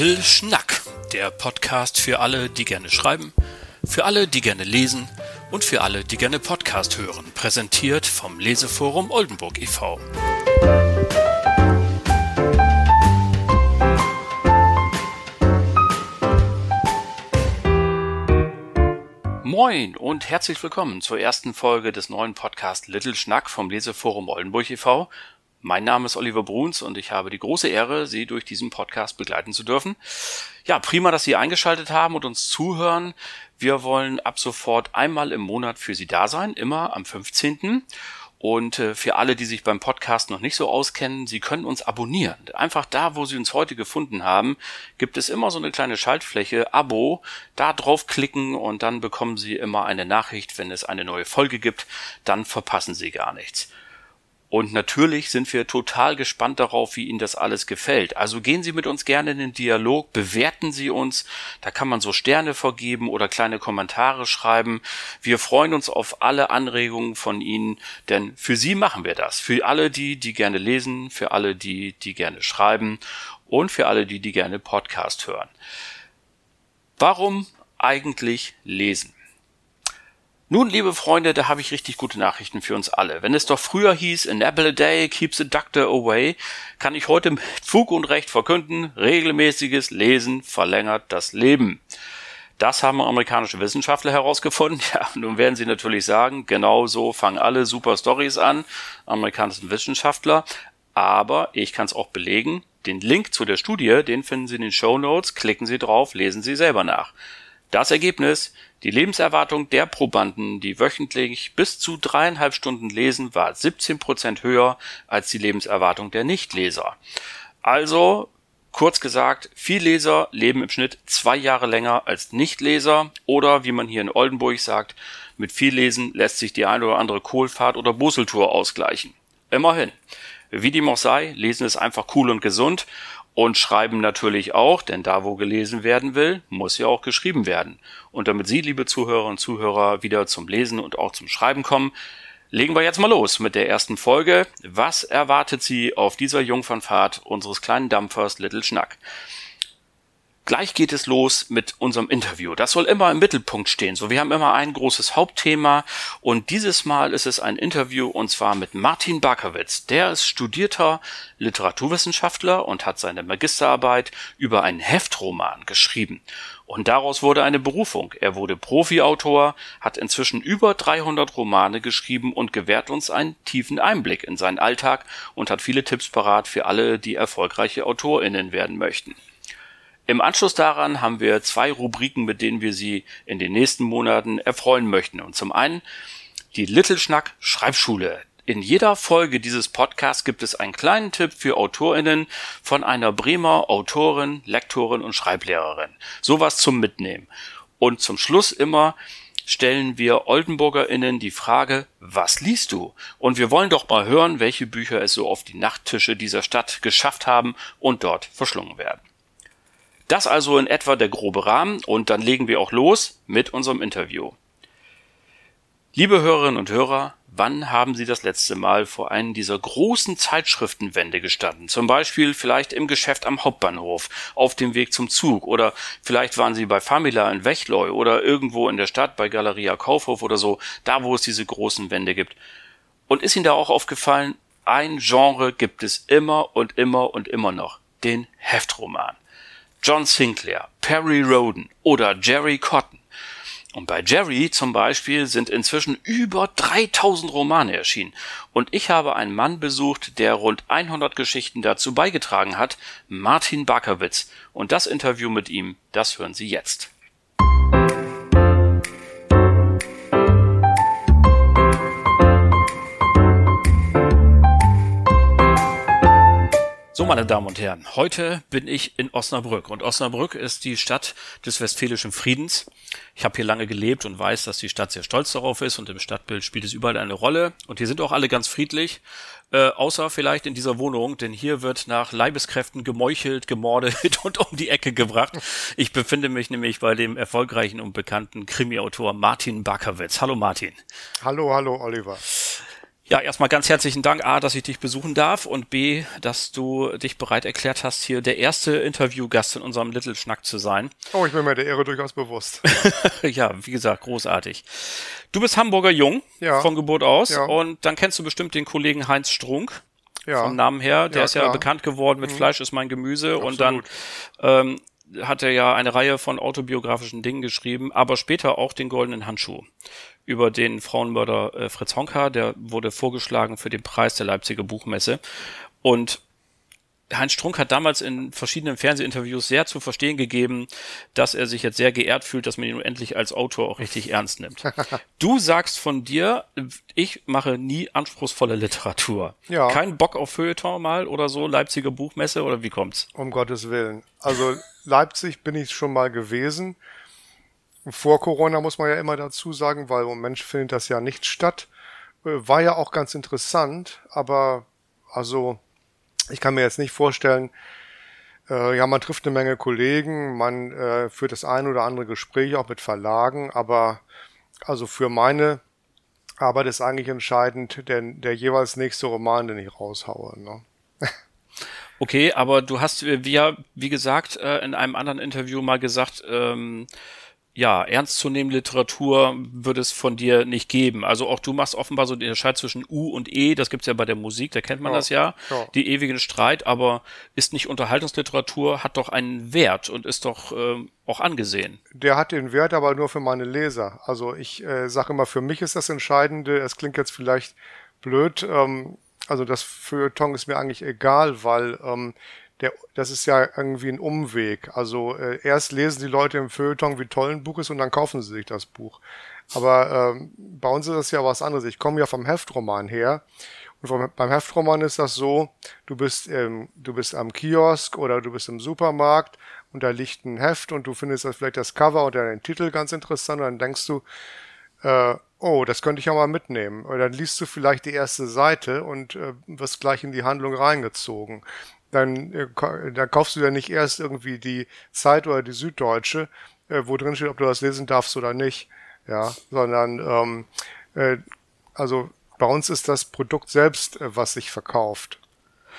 Little Schnack, der Podcast für alle, die gerne schreiben, für alle, die gerne lesen und für alle, die gerne Podcast hören, präsentiert vom Leseforum Oldenburg e.V. Moin und herzlich willkommen zur ersten Folge des neuen Podcasts Little Schnack vom Leseforum Oldenburg e.V. Mein Name ist Oliver Bruns und ich habe die große Ehre, Sie durch diesen Podcast begleiten zu dürfen. Ja, prima, dass Sie eingeschaltet haben und uns zuhören. Wir wollen ab sofort einmal im Monat für Sie da sein, immer am 15. Und äh, für alle, die sich beim Podcast noch nicht so auskennen, Sie können uns abonnieren. Einfach da, wo Sie uns heute gefunden haben, gibt es immer so eine kleine Schaltfläche, Abo. Da draufklicken und dann bekommen Sie immer eine Nachricht, wenn es eine neue Folge gibt. Dann verpassen Sie gar nichts. Und natürlich sind wir total gespannt darauf, wie Ihnen das alles gefällt. Also gehen Sie mit uns gerne in den Dialog, bewerten Sie uns. Da kann man so Sterne vergeben oder kleine Kommentare schreiben. Wir freuen uns auf alle Anregungen von Ihnen, denn für Sie machen wir das. Für alle die, die gerne lesen, für alle die, die gerne schreiben und für alle die, die gerne Podcast hören. Warum eigentlich lesen? Nun, liebe Freunde, da habe ich richtig gute Nachrichten für uns alle. Wenn es doch früher hieß, an apple a day keeps the doctor away, kann ich heute mit Fug und Recht verkünden, regelmäßiges Lesen verlängert das Leben. Das haben amerikanische Wissenschaftler herausgefunden. Ja, nun werden sie natürlich sagen, genau so fangen alle super Stories an, amerikanischen Wissenschaftler. Aber ich kann es auch belegen. Den Link zu der Studie, den finden Sie in den Show Notes. Klicken Sie drauf, lesen Sie selber nach. Das Ergebnis, die Lebenserwartung der Probanden, die wöchentlich bis zu dreieinhalb Stunden lesen, war 17 Prozent höher als die Lebenserwartung der Nichtleser. Also, kurz gesagt, Vielleser leben im Schnitt zwei Jahre länger als Nichtleser oder wie man hier in Oldenburg sagt, mit Viellesen lässt sich die eine oder andere Kohlfahrt oder Busseltour ausgleichen. Immerhin. Wie dem auch Lesen ist einfach cool und gesund und schreiben natürlich auch, denn da, wo gelesen werden will, muss ja auch geschrieben werden. Und damit Sie, liebe Zuhörerinnen und Zuhörer, wieder zum Lesen und auch zum Schreiben kommen, legen wir jetzt mal los mit der ersten Folge. Was erwartet Sie auf dieser Jungfernfahrt unseres kleinen Dampfers Little Schnack? Gleich geht es los mit unserem Interview. Das soll immer im Mittelpunkt stehen. So, wir haben immer ein großes Hauptthema und dieses Mal ist es ein Interview und zwar mit Martin Barkowitz. Der ist studierter Literaturwissenschaftler und hat seine Magisterarbeit über einen Heftroman geschrieben. Und daraus wurde eine Berufung. Er wurde Profiautor, hat inzwischen über 300 Romane geschrieben und gewährt uns einen tiefen Einblick in seinen Alltag und hat viele Tipps parat für alle, die erfolgreiche AutorInnen werden möchten. Im Anschluss daran haben wir zwei Rubriken, mit denen wir Sie in den nächsten Monaten erfreuen möchten. Und zum einen die Little Schnack Schreibschule. In jeder Folge dieses Podcasts gibt es einen kleinen Tipp für AutorInnen von einer Bremer Autorin, Lektorin und Schreiblehrerin. Sowas zum Mitnehmen. Und zum Schluss immer stellen wir OldenburgerInnen die Frage, was liest du? Und wir wollen doch mal hören, welche Bücher es so auf die Nachttische dieser Stadt geschafft haben und dort verschlungen werden. Das also in etwa der grobe Rahmen und dann legen wir auch los mit unserem Interview. Liebe Hörerinnen und Hörer, wann haben Sie das letzte Mal vor einem dieser großen Zeitschriftenwände gestanden? Zum Beispiel vielleicht im Geschäft am Hauptbahnhof, auf dem Weg zum Zug oder vielleicht waren Sie bei Famila in Wechleu oder irgendwo in der Stadt bei Galeria Kaufhof oder so, da wo es diese großen Wände gibt. Und ist Ihnen da auch aufgefallen, ein Genre gibt es immer und immer und immer noch, den Heftroman. John Sinclair, Perry Roden oder Jerry Cotton. Und bei Jerry zum Beispiel sind inzwischen über 3000 Romane erschienen. Und ich habe einen Mann besucht, der rund 100 Geschichten dazu beigetragen hat, Martin Bakowitz. Und das Interview mit ihm, das hören Sie jetzt. So, meine Damen und Herren, heute bin ich in Osnabrück und Osnabrück ist die Stadt des westfälischen Friedens. Ich habe hier lange gelebt und weiß, dass die Stadt sehr stolz darauf ist und im Stadtbild spielt es überall eine Rolle und hier sind auch alle ganz friedlich, äh, außer vielleicht in dieser Wohnung, denn hier wird nach Leibeskräften gemeuchelt, gemordet und um die Ecke gebracht. Ich befinde mich nämlich bei dem erfolgreichen und bekannten Krimiautor Martin Bakowitz. Hallo Martin. Hallo, hallo Oliver. Ja, erstmal ganz herzlichen Dank, A, dass ich dich besuchen darf und B, dass du dich bereit erklärt hast, hier der erste Interviewgast in unserem Little Schnack zu sein. Oh, ich bin mir der Ehre durchaus bewusst. ja, wie gesagt, großartig. Du bist Hamburger Jung ja. von Geburt aus ja. und dann kennst du bestimmt den Kollegen Heinz Strunk. Ja. Vom Namen her, der ja, ist ja klar. bekannt geworden mit mhm. Fleisch ist mein Gemüse Absolut. und dann ähm, hat er ja eine Reihe von autobiografischen Dingen geschrieben, aber später auch den goldenen Handschuh über den Frauenmörder äh, Fritz Honka, der wurde vorgeschlagen für den Preis der Leipziger Buchmesse. Und Heinz Strunk hat damals in verschiedenen Fernsehinterviews sehr zu verstehen gegeben, dass er sich jetzt sehr geehrt fühlt, dass man ihn endlich als Autor auch richtig ernst nimmt. Du sagst von dir, ich mache nie anspruchsvolle Literatur. Ja. Kein Bock auf Feuilleton mal oder so, Leipziger Buchmesse oder wie kommt's? Um Gottes Willen. Also Leipzig bin ich schon mal gewesen. Vor Corona muss man ja immer dazu sagen, weil im Moment findet das ja nicht statt. Äh, war ja auch ganz interessant, aber also ich kann mir jetzt nicht vorstellen, äh, ja, man trifft eine Menge Kollegen, man äh, führt das ein oder andere Gespräch auch mit Verlagen, aber also für meine Arbeit ist eigentlich entscheidend der, der jeweils nächste Roman, den ich raushaue. Ne? Okay, aber du hast, äh, wie, wie gesagt, äh, in einem anderen Interview mal gesagt, ähm, ja, ernstzunehmende Literatur würde es von dir nicht geben. Also auch du machst offenbar so den Unterscheid zwischen U und E, das gibt's ja bei der Musik, da kennt man ja, das ja, ja, die ewigen Streit, aber ist nicht Unterhaltungsliteratur, hat doch einen Wert und ist doch ähm, auch angesehen. Der hat den Wert, aber nur für meine Leser. Also ich äh, sage immer, für mich ist das Entscheidende, es klingt jetzt vielleicht blöd, ähm, also das Feuilleton ist mir eigentlich egal, weil ähm, der, das ist ja irgendwie ein Umweg. Also äh, erst lesen die Leute im Feuilleton, wie toll ein Buch ist, und dann kaufen sie sich das Buch. Aber ähm, bei uns ist das ja was anderes. Ich komme ja vom Heftroman her. Und vom, beim Heftroman ist das so, du bist, ähm, du bist am Kiosk oder du bist im Supermarkt und da liegt ein Heft und du findest das vielleicht das Cover oder den Titel ganz interessant und dann denkst du, äh, oh, das könnte ich ja mal mitnehmen. Oder dann liest du vielleicht die erste Seite und äh, wirst gleich in die Handlung reingezogen dann, äh, dann kaufst du ja nicht erst irgendwie die Zeit oder die Süddeutsche, äh, wo drin steht, ob du das lesen darfst oder nicht, ja, sondern ähm, äh, also bei uns ist das Produkt selbst, äh, was sich verkauft.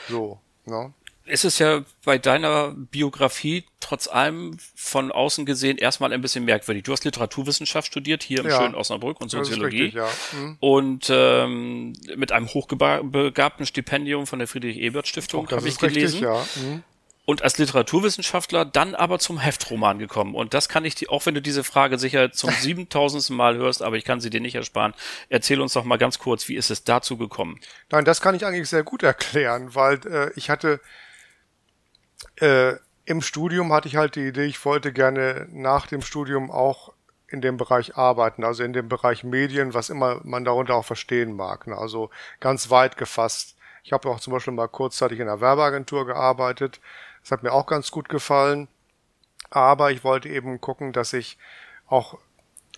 So, ne? Ist es ja bei deiner Biografie trotz allem von außen gesehen erstmal ein bisschen merkwürdig. Du hast Literaturwissenschaft studiert hier im ja, schönen Osnabrück und Soziologie. Richtig, ja. mhm. Und ähm, mit einem hochbegabten Stipendium von der Friedrich-Ebert-Stiftung habe ich gelesen. Richtig, ja. Mhm. Und als Literaturwissenschaftler dann aber zum Heftroman gekommen. Und das kann ich dir, auch wenn du diese Frage sicher zum siebentausendsten Mal hörst, aber ich kann sie dir nicht ersparen. Erzähl uns doch mal ganz kurz, wie ist es dazu gekommen? Nein, das kann ich eigentlich sehr gut erklären, weil äh, ich hatte äh, im Studium hatte ich halt die Idee, ich wollte gerne nach dem Studium auch in dem Bereich arbeiten, also in dem Bereich Medien, was immer man darunter auch verstehen mag. Ne? Also ganz weit gefasst. Ich habe auch zum Beispiel mal kurzzeitig in einer Werbeagentur gearbeitet. Das hat mir auch ganz gut gefallen. Aber ich wollte eben gucken, dass ich auch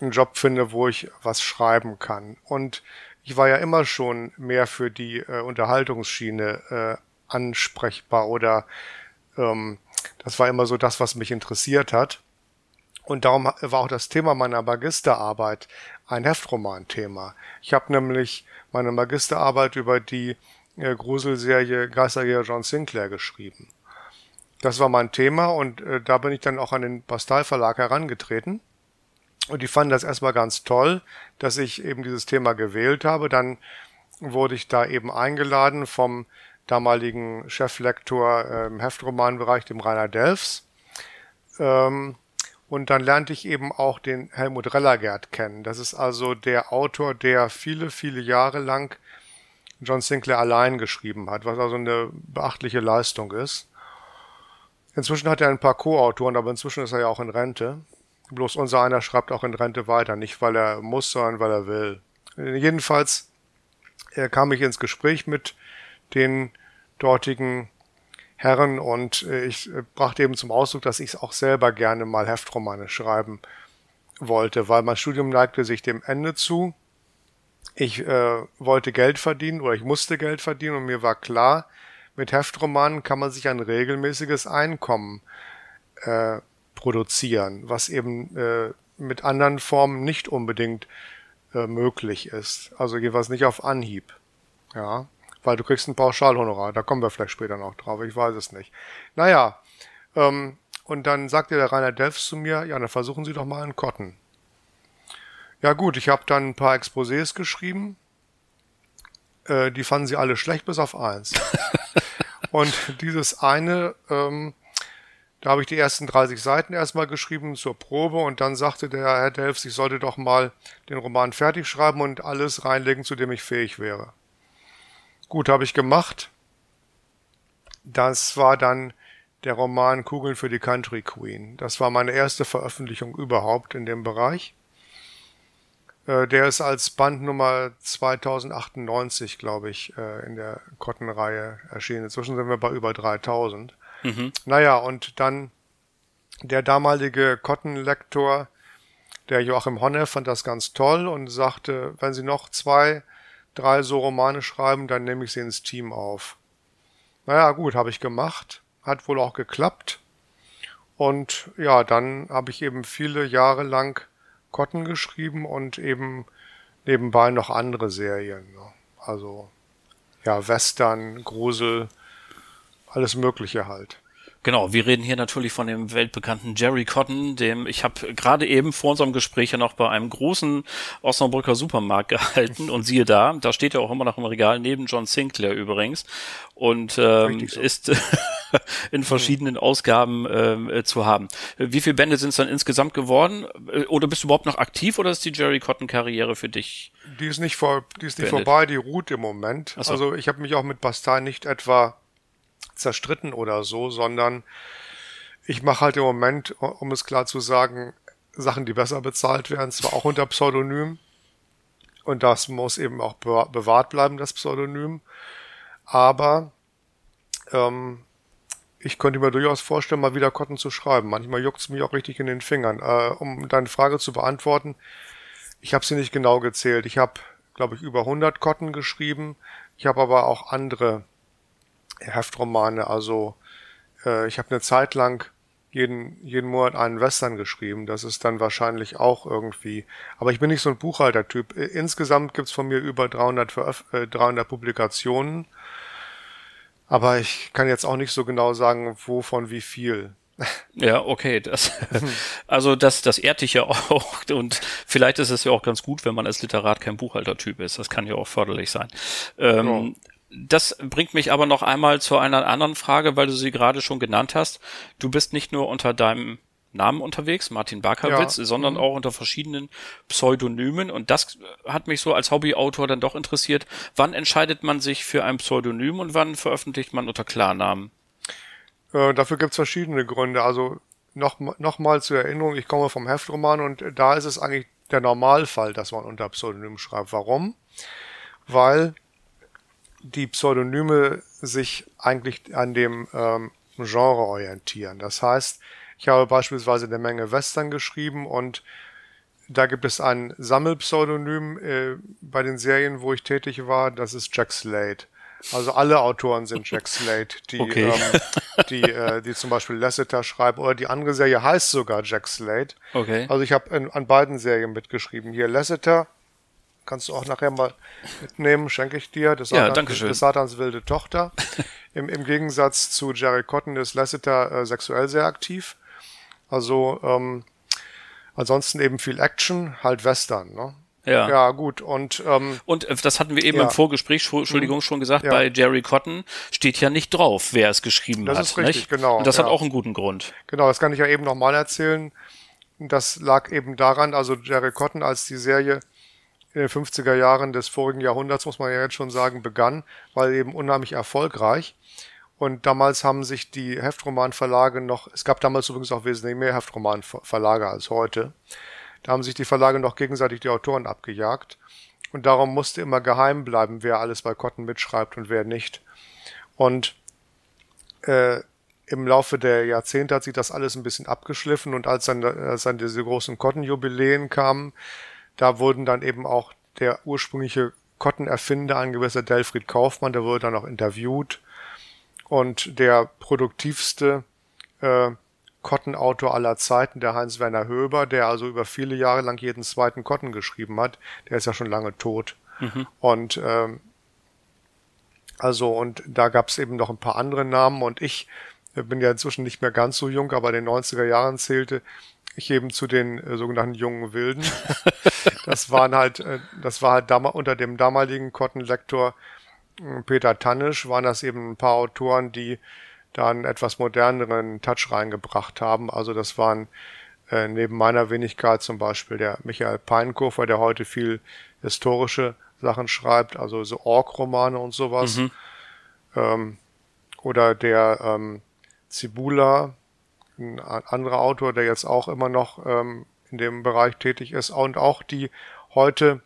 einen Job finde, wo ich was schreiben kann. Und ich war ja immer schon mehr für die äh, Unterhaltungsschiene äh, ansprechbar oder ähm, das war immer so das, was mich interessiert hat. Und darum war auch das Thema meiner Magisterarbeit ein Heftroman-Thema. Ich habe nämlich meine Magisterarbeit über die äh, Gruselserie Geisterjäger John Sinclair geschrieben. Das war mein Thema und äh, da bin ich dann auch an den Bastal Verlag herangetreten. Und die fanden das erstmal ganz toll, dass ich eben dieses Thema gewählt habe. Dann wurde ich da eben eingeladen vom damaligen Cheflektor äh, im Heftromanbereich, dem Rainer Delfs. Ähm, und dann lernte ich eben auch den Helmut Rellergert kennen. Das ist also der Autor, der viele, viele Jahre lang John Sinclair allein geschrieben hat, was also eine beachtliche Leistung ist. Inzwischen hat er ein paar Co-Autoren, aber inzwischen ist er ja auch in Rente. Bloß unser einer schreibt auch in Rente weiter, nicht weil er muss, sondern weil er will. Jedenfalls er kam ich ins Gespräch mit den dortigen Herren und äh, ich äh, brachte eben zum Ausdruck, dass ich auch selber gerne mal Heftromane schreiben wollte, weil mein Studium neigte sich dem Ende zu. Ich äh, wollte Geld verdienen oder ich musste Geld verdienen und mir war klar, mit Heftromanen kann man sich ein regelmäßiges Einkommen äh, produzieren, was eben äh, mit anderen Formen nicht unbedingt äh, möglich ist. Also jeweils nicht auf Anhieb. Ja, weil du kriegst ein Pauschalhonorar. Da kommen wir vielleicht später noch drauf. Ich weiß es nicht. Naja, ähm, und dann sagte der Rainer Delfs zu mir, ja, dann versuchen Sie doch mal einen Cotton. Ja gut, ich habe dann ein paar Exposés geschrieben. Äh, die fanden sie alle schlecht, bis auf eins. und dieses eine, ähm, da habe ich die ersten 30 Seiten erstmal geschrieben zur Probe und dann sagte der Herr Delfs, ich sollte doch mal den Roman fertig schreiben und alles reinlegen, zu dem ich fähig wäre. Gut, habe ich gemacht. Das war dann der Roman Kugeln für die Country Queen. Das war meine erste Veröffentlichung überhaupt in dem Bereich. Äh, der ist als Bandnummer 2098, glaube ich, äh, in der Cotton-Reihe erschienen. Inzwischen sind wir bei über 3000. Mhm. Naja, und dann der damalige Cotton-Lektor, der Joachim Honne, fand das ganz toll und sagte, wenn Sie noch zwei, drei so Romane schreiben, dann nehme ich sie ins Team auf. Naja, gut, habe ich gemacht. Hat wohl auch geklappt. Und ja, dann habe ich eben viele Jahre lang Cotton geschrieben und eben nebenbei noch andere Serien. Ne? Also ja, Western, Grusel, alles Mögliche halt. Genau, wir reden hier natürlich von dem weltbekannten Jerry Cotton, dem ich habe gerade eben vor unserem Gespräch ja noch bei einem großen Osnabrücker Supermarkt gehalten und siehe da, da steht er auch immer noch im Regal neben John Sinclair übrigens und ähm, so. ist in verschiedenen Ausgaben äh, zu haben. Wie viele Bände sind es dann insgesamt geworden? Oder bist du überhaupt noch aktiv oder ist die Jerry Cotton Karriere für dich? Die ist nicht vor, die ist nicht vorbei, die ruht im Moment. So. Also ich habe mich auch mit Bastei nicht etwa zerstritten oder so, sondern ich mache halt im Moment, um es klar zu sagen, Sachen, die besser bezahlt werden, zwar auch unter Pseudonym. Und das muss eben auch bewahrt bleiben, das Pseudonym. Aber ähm, ich könnte mir durchaus vorstellen, mal wieder Cotton zu schreiben. Manchmal juckt es mich auch richtig in den Fingern. Äh, um deine Frage zu beantworten, ich habe sie nicht genau gezählt. Ich habe, glaube ich, über 100 Cotton geschrieben. Ich habe aber auch andere Heftromane. Also äh, ich habe eine Zeit lang jeden, jeden Monat einen Western geschrieben. Das ist dann wahrscheinlich auch irgendwie. Aber ich bin nicht so ein Buchhaltertyp. Insgesamt gibt's von mir über 300, Veröf äh, 300 Publikationen. Aber ich kann jetzt auch nicht so genau sagen, wovon wie viel. Ja, okay. Das, also das, das ehrt dich ja auch. Und vielleicht ist es ja auch ganz gut, wenn man als Literat kein Buchhaltertyp ist. Das kann ja auch förderlich sein. Ähm, ja das bringt mich aber noch einmal zu einer anderen Frage, weil du sie gerade schon genannt hast. Du bist nicht nur unter deinem Namen unterwegs, Martin Barkowitz, ja. sondern mhm. auch unter verschiedenen Pseudonymen. Und das hat mich so als Hobbyautor dann doch interessiert. Wann entscheidet man sich für ein Pseudonym und wann veröffentlicht man unter Klarnamen? Äh, dafür gibt es verschiedene Gründe. Also noch, noch mal zur Erinnerung, ich komme vom Heftroman und da ist es eigentlich der Normalfall, dass man unter Pseudonym schreibt. Warum? Weil die Pseudonyme sich eigentlich an dem ähm, Genre orientieren. Das heißt, ich habe beispielsweise eine Menge Western geschrieben und da gibt es ein Sammelpseudonym äh, bei den Serien, wo ich tätig war, das ist Jack Slade. Also alle Autoren sind Jack Slade, die, okay. ähm, die, äh, die zum Beispiel Lasseter schreiben oder die andere Serie heißt sogar Jack Slade. Okay. Also ich habe an beiden Serien mitgeschrieben. Hier Lasseter, Kannst du auch nachher mal mitnehmen, schenke ich dir. Das, ja, danke schön. das Satans wilde Tochter. Im, Im Gegensatz zu Jerry Cotton ist Lasseter äh, sexuell sehr aktiv. Also ähm, ansonsten eben viel Action, halt Western. Ne? Ja. ja, gut. Und, ähm, und äh, das hatten wir eben ja. im Vorgespräch, Entschuldigung, mhm. schon gesagt, ja. bei Jerry Cotton steht ja nicht drauf, wer es geschrieben das hat. Das ist richtig, nicht? genau. Und das ja. hat auch einen guten Grund. Genau, das kann ich ja eben nochmal erzählen. Das lag eben daran, also Jerry Cotton, als die Serie in den 50er Jahren des vorigen Jahrhunderts, muss man ja jetzt schon sagen, begann, weil eben unheimlich erfolgreich. Und damals haben sich die Heftromanverlage noch, es gab damals übrigens auch wesentlich mehr Heftromanverlage als heute, da haben sich die Verlage noch gegenseitig die Autoren abgejagt. Und darum musste immer geheim bleiben, wer alles bei Cotton mitschreibt und wer nicht. Und äh, im Laufe der Jahrzehnte hat sich das alles ein bisschen abgeschliffen und als dann, als dann diese großen Cotton-Jubiläen kamen, da wurden dann eben auch der ursprüngliche Cotton-Erfinder, ein gewisser Delfried Kaufmann, der wurde dann auch interviewt. Und der produktivste äh, Cotton-Autor aller Zeiten, der Heinz-Werner Höber, der also über viele Jahre lang jeden zweiten Cotton geschrieben hat, der ist ja schon lange tot. Mhm. Und ähm, Also und da gab es eben noch ein paar andere Namen und ich bin ja inzwischen nicht mehr ganz so jung, aber in den 90er Jahren zählte ich eben zu den äh, sogenannten jungen Wilden. das waren halt, äh, das war halt unter dem damaligen Cotton-Lektor äh, Peter Tannisch waren das eben ein paar Autoren, die da einen etwas moderneren Touch reingebracht haben. Also das waren äh, neben meiner Wenigkeit zum Beispiel der Michael Peinkofer, der heute viel historische Sachen schreibt, also so Ork-Romane und sowas. Mhm. Ähm, oder der ähm, Zibula, ein anderer Autor, der jetzt auch immer noch ähm, in dem Bereich tätig ist und auch die heute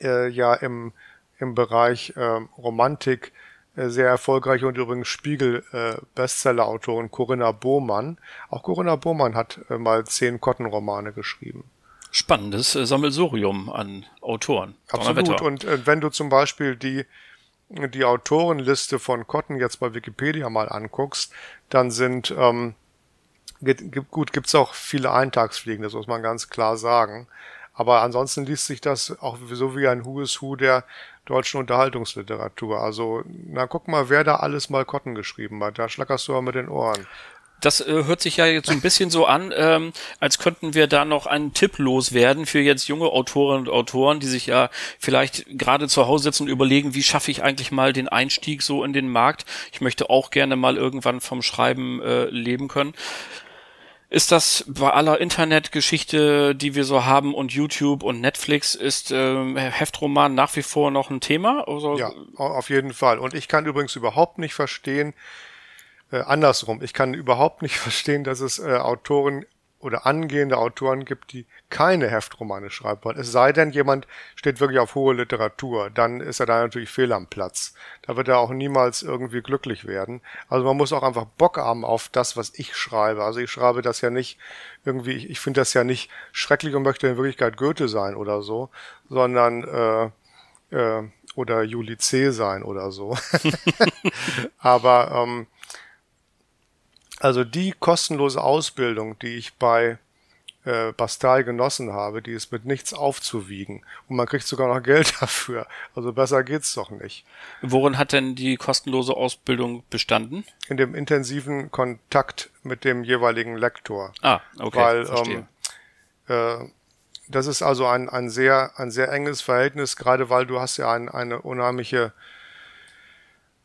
äh, ja im, im Bereich äh, Romantik äh, sehr erfolgreiche und übrigens Spiegel-Bestseller-Autorin äh, Corinna Bohmann. Auch Corinna Bohmann hat äh, mal zehn Cotton-Romane geschrieben. Spannendes äh, Sammelsurium an Autoren. Absolut. Und äh, wenn du zum Beispiel die die Autorenliste von Cotton jetzt bei Wikipedia mal anguckst, dann sind ähm, gut gibt's auch viele Eintagsfliegen, das muss man ganz klar sagen. Aber ansonsten liest sich das auch so wie ein Who is der deutschen Unterhaltungsliteratur. Also, na guck mal, wer da alles mal Cotton geschrieben hat. Da schlackerst du aber mit den Ohren. Das äh, hört sich ja jetzt so ein bisschen so an, ähm, als könnten wir da noch einen Tipp loswerden für jetzt junge Autorinnen und Autoren, die sich ja vielleicht gerade zu Hause sitzen und überlegen, wie schaffe ich eigentlich mal den Einstieg so in den Markt. Ich möchte auch gerne mal irgendwann vom Schreiben äh, leben können. Ist das bei aller Internetgeschichte, die wir so haben und YouTube und Netflix, ist äh, Heftroman nach wie vor noch ein Thema? Oder? Ja, auf jeden Fall. Und ich kann übrigens überhaupt nicht verstehen, äh, andersrum, ich kann überhaupt nicht verstehen, dass es äh, Autoren oder angehende Autoren gibt, die keine Heftromane schreiben wollen. Es sei denn, jemand steht wirklich auf hohe Literatur, dann ist er da natürlich fehl am Platz. Da wird er auch niemals irgendwie glücklich werden. Also man muss auch einfach Bock haben auf das, was ich schreibe. Also ich schreibe das ja nicht irgendwie, ich, ich finde das ja nicht schrecklich und möchte in Wirklichkeit Goethe sein oder so, sondern äh, äh, oder Juli C. sein oder so. Aber ähm, also die kostenlose Ausbildung, die ich bei äh, Bastal genossen habe, die ist mit nichts aufzuwiegen. Und man kriegt sogar noch Geld dafür. Also besser geht's doch nicht. Worin hat denn die kostenlose Ausbildung bestanden? In dem intensiven Kontakt mit dem jeweiligen Lektor. Ah, okay. Weil ähm, äh, das ist also ein, ein sehr ein sehr enges Verhältnis, gerade weil du hast ja ein, eine unheimliche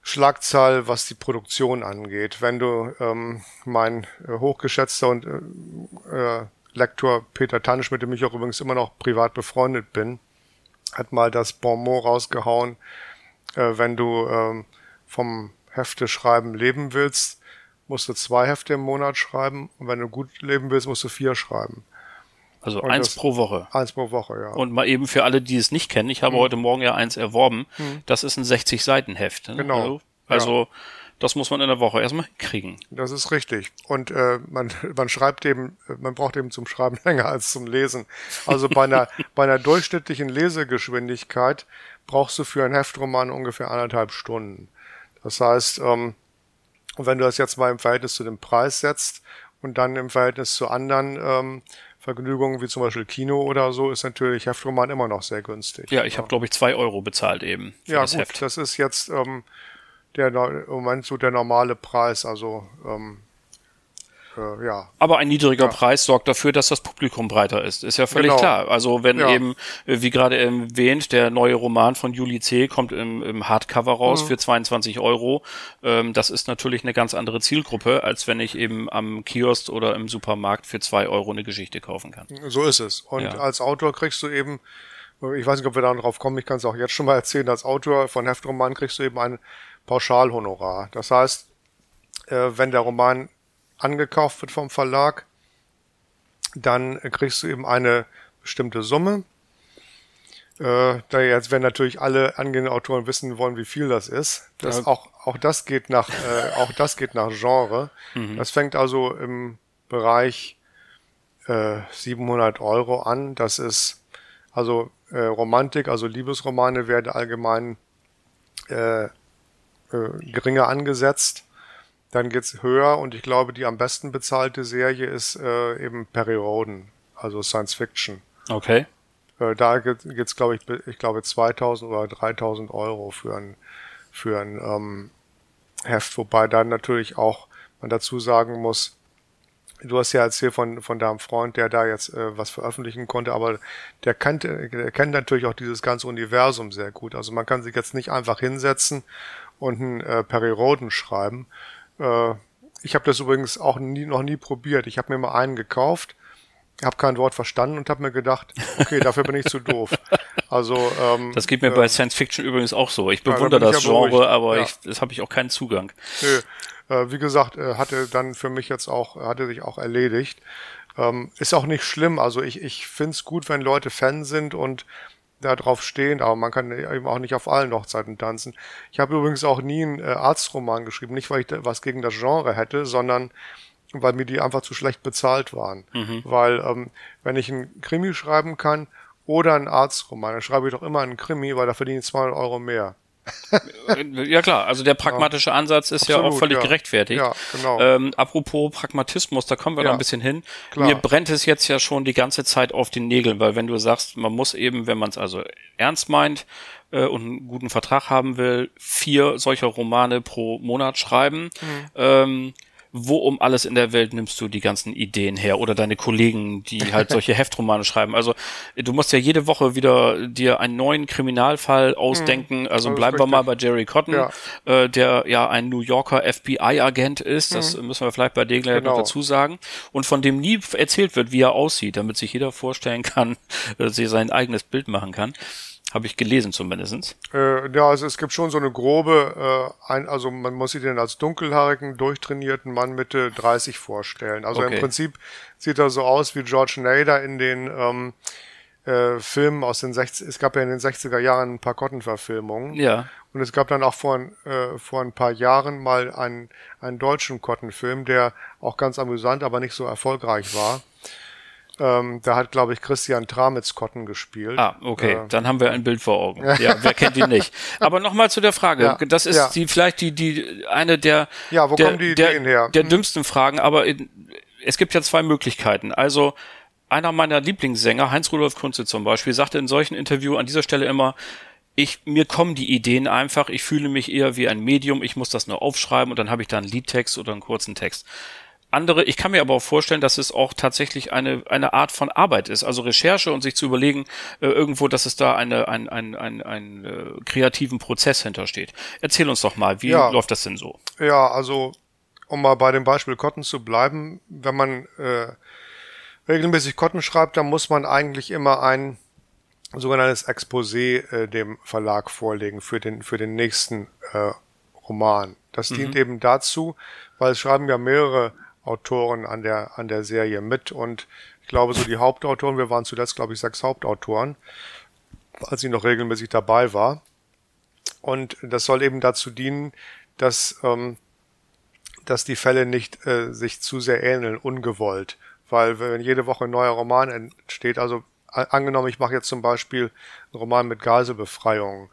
Schlagzahl, was die Produktion angeht. Wenn du ähm, mein äh, hochgeschätzter und äh, äh, Lektor Peter Tanisch, mit dem ich auch übrigens immer noch privat befreundet bin, hat mal das Bonmot rausgehauen, äh, wenn du ähm, vom Hefte schreiben leben willst, musst du zwei Hefte im Monat schreiben und wenn du gut leben willst, musst du vier schreiben. Also und eins pro Woche. Eins pro Woche, ja. Und mal eben für alle, die es nicht kennen, ich habe hm. heute Morgen ja eins erworben. Hm. Das ist ein 60-Seiten-Heft. Ne? Genau. Also, also ja. das muss man in der Woche erstmal kriegen. Das ist richtig. Und äh, man, man schreibt eben, man braucht eben zum Schreiben länger als zum Lesen. Also bei einer, bei einer durchschnittlichen Lesegeschwindigkeit brauchst du für einen Heftroman ungefähr anderthalb Stunden. Das heißt, ähm, wenn du das jetzt mal im Verhältnis zu dem Preis setzt und dann im Verhältnis zu anderen ähm, Vergnügungen wie zum Beispiel Kino oder so ist natürlich Heftroman immer noch sehr günstig. Ja, ich ja. habe glaube ich zwei Euro bezahlt eben. Ja, das gut, Heft. das ist jetzt ähm, der im Moment so der normale Preis. Also ähm, äh, ja. Aber ein niedriger ja. Preis sorgt dafür, dass das Publikum breiter ist. Ist ja völlig genau. klar. Also wenn ja. eben, äh, wie gerade erwähnt, der neue Roman von Juli C. kommt im, im Hardcover raus mhm. für 22 Euro. Ähm, das ist natürlich eine ganz andere Zielgruppe, als wenn ich eben am Kiosk oder im Supermarkt für zwei Euro eine Geschichte kaufen kann. So ist es. Und ja. als Autor kriegst du eben ich weiß nicht, ob wir da drauf kommen, ich kann es auch jetzt schon mal erzählen, als Autor von Heftroman kriegst du eben ein Pauschalhonorar. Das heißt, äh, wenn der Roman angekauft wird vom Verlag, dann kriegst du eben eine bestimmte Summe. Äh, da jetzt, wenn natürlich alle angehenden Autoren wissen wollen, wie viel das ist, das ja. auch, auch das geht nach, äh, auch das geht nach Genre. Mhm. Das fängt also im Bereich äh, 700 Euro an. Das ist also äh, Romantik, also Liebesromane werden allgemein äh, äh, geringer angesetzt. Dann geht's höher und ich glaube, die am besten bezahlte Serie ist äh, eben Perioden, also Science Fiction. Okay. Äh, da geht's, glaube ich, ich glaube 2000 oder 3000 Euro für ein für ein ähm, Heft, wobei dann natürlich auch man dazu sagen muss, Du hast ja erzählt von, von deinem Freund, der da jetzt äh, was veröffentlichen konnte, aber der kennt, der kennt natürlich auch dieses ganze Universum sehr gut. Also man kann sich jetzt nicht einfach hinsetzen und einen äh, Perry Roden schreiben. Äh, ich habe das übrigens auch nie, noch nie probiert. Ich habe mir mal einen gekauft, habe kein Wort verstanden und habe mir gedacht, okay, dafür bin ich zu doof. Also ähm, das geht mir äh, bei Science Fiction übrigens auch so. Ich bewundere ja, da das Genre, beruhigt. aber ja. ich, das habe ich auch keinen Zugang. Nö äh, wie gesagt, äh, hatte dann für mich jetzt auch, hatte sich auch erledigt. Ähm, ist auch nicht schlimm. Also ich, ich finde es gut, wenn Leute Fan sind und da drauf stehen, aber man kann eben auch nicht auf allen Hochzeiten tanzen. Ich habe übrigens auch nie einen äh, Arztroman geschrieben, nicht weil ich was gegen das Genre hätte, sondern weil mir die einfach zu schlecht bezahlt waren. Mhm. Weil ähm, wenn ich einen Krimi schreiben kann oder einen Arztroman, dann schreibe ich doch immer einen Krimi, weil da verdiene ich 200 Euro mehr. Ja klar, also der pragmatische Ansatz ist Absolut, ja auch völlig ja. gerechtfertigt. Ja, genau. Ähm, apropos Pragmatismus, da kommen wir ja, noch ein bisschen hin. Klar. Mir brennt es jetzt ja schon die ganze Zeit auf den Nägeln, weil wenn du sagst, man muss eben, wenn man es also ernst meint äh, und einen guten Vertrag haben will, vier solcher Romane pro Monat schreiben. Mhm. Ähm, wo um alles in der Welt nimmst du die ganzen Ideen her oder deine Kollegen, die halt solche Heftromane schreiben. Also du musst ja jede Woche wieder dir einen neuen Kriminalfall ausdenken. Mhm. Also bleiben wir mal bei Jerry Cotton, ja. Äh, der ja ein New Yorker FBI-Agent ist. Das mhm. müssen wir vielleicht bei gleich genau. noch dazu sagen. Und von dem nie erzählt wird, wie er aussieht, damit sich jeder vorstellen kann, dass er sein eigenes Bild machen kann. Habe ich gelesen zumindestens. Äh, ja, also es gibt schon so eine grobe, äh, ein, also man muss sich den als dunkelhaarigen, durchtrainierten Mann Mitte 30 vorstellen. Also okay. im Prinzip sieht er so aus wie George Nader in den ähm, äh, Filmen aus den 60 es gab ja in den 60er Jahren ein paar Cotton-Verfilmungen. Ja. Und es gab dann auch vor, äh, vor ein paar Jahren mal einen, einen deutschen Cotton-Film, der auch ganz amüsant, aber nicht so erfolgreich war. Ähm, da hat, glaube ich, Christian Tramitz Cotton gespielt. Ah, okay. Äh, Dann haben wir ein Bild vor Augen. Ja, wer kennt ihn nicht? Aber nochmal zu der Frage. Ja, das ist ja. die vielleicht die die eine der ja, wo der, kommen die Ideen der, her? Der hm. dümmsten Fragen. Aber in, es gibt ja zwei Möglichkeiten. Also einer meiner Lieblingssänger, Heinz-Rudolf Kunze zum Beispiel, sagte in solchen Interviews an dieser Stelle immer, ich, mir kommen die Ideen einfach, ich fühle mich eher wie ein Medium, ich muss das nur aufschreiben und dann habe ich da einen Liedtext oder einen kurzen Text andere, ich kann mir aber auch vorstellen, dass es auch tatsächlich eine, eine Art von Arbeit ist, also Recherche und sich zu überlegen, äh, irgendwo, dass es da eine, ein, ein, ein, ein äh, kreativen Prozess hintersteht. Erzähl uns doch mal, wie ja. läuft das denn so? Ja, also, um mal bei dem Beispiel Cotton zu bleiben, wenn man äh, regelmäßig Cotton schreibt, dann muss man eigentlich immer ein sogenanntes Exposé äh, dem Verlag vorlegen für den, für den nächsten äh, Roman. Das mhm. dient eben dazu, weil es schreiben ja mehrere Autoren an der, an der Serie mit und ich glaube, so die Hauptautoren, wir waren zuletzt, glaube ich, sechs Hauptautoren, als sie noch regelmäßig dabei war. Und das soll eben dazu dienen, dass, ähm, dass die Fälle nicht äh, sich zu sehr ähneln, ungewollt. Weil wenn jede Woche ein neuer Roman entsteht, also angenommen, ich mache jetzt zum Beispiel einen Roman mit Geiselbefreiung,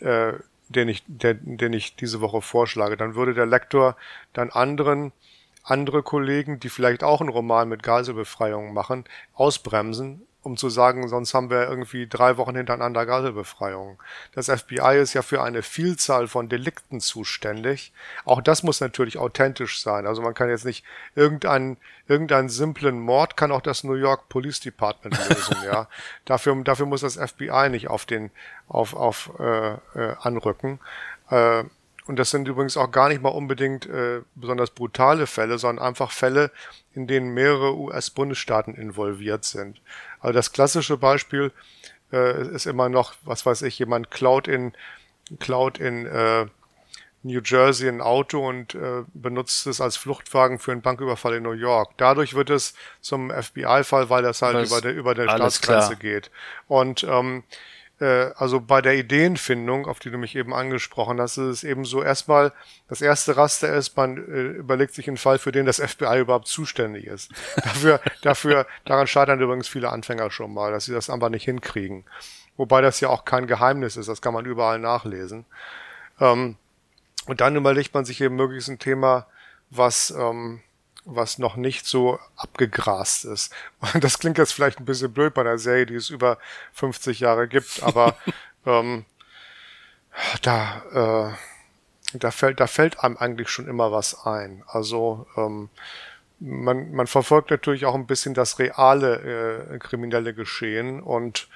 äh, den ich, der, den ich diese Woche vorschlage, dann würde der Lektor dann anderen andere Kollegen, die vielleicht auch einen Roman mit Geiselbefreiung machen, ausbremsen, um zu sagen, sonst haben wir irgendwie drei Wochen hintereinander Geiselbefreiung. Das FBI ist ja für eine Vielzahl von Delikten zuständig. Auch das muss natürlich authentisch sein. Also man kann jetzt nicht irgendeinen, irgendeinen simplen Mord kann auch das New York Police Department lösen, ja. Dafür, dafür muss das FBI nicht auf den, auf, auf, äh, äh, anrücken. Äh, und das sind übrigens auch gar nicht mal unbedingt äh, besonders brutale Fälle, sondern einfach Fälle, in denen mehrere US-Bundesstaaten involviert sind. Also das klassische Beispiel äh, ist immer noch, was weiß ich, jemand klaut in, klaut in äh, New Jersey ein Auto und äh, benutzt es als Fluchtwagen für einen Banküberfall in New York. Dadurch wird es zum FBI-Fall, weil das halt Was über der, über der Staatsgrenze klar. geht. Und ähm, äh, also bei der Ideenfindung, auf die du mich eben angesprochen hast, ist es eben so erstmal, das erste Raster ist, man äh, überlegt sich einen Fall, für den das FBI überhaupt zuständig ist. dafür, dafür, daran scheitern übrigens viele Anfänger schon mal, dass sie das einfach nicht hinkriegen. Wobei das ja auch kein Geheimnis ist, das kann man überall nachlesen. Ähm, und dann überlegt man sich eben möglichst ein Thema, was, ähm, was noch nicht so abgegrast ist. Das klingt jetzt vielleicht ein bisschen blöd bei einer Serie, die es über 50 Jahre gibt, aber ähm, da, äh, da fällt, da fällt einem eigentlich schon immer was ein. Also ähm, man, man verfolgt natürlich auch ein bisschen das reale äh, kriminelle Geschehen und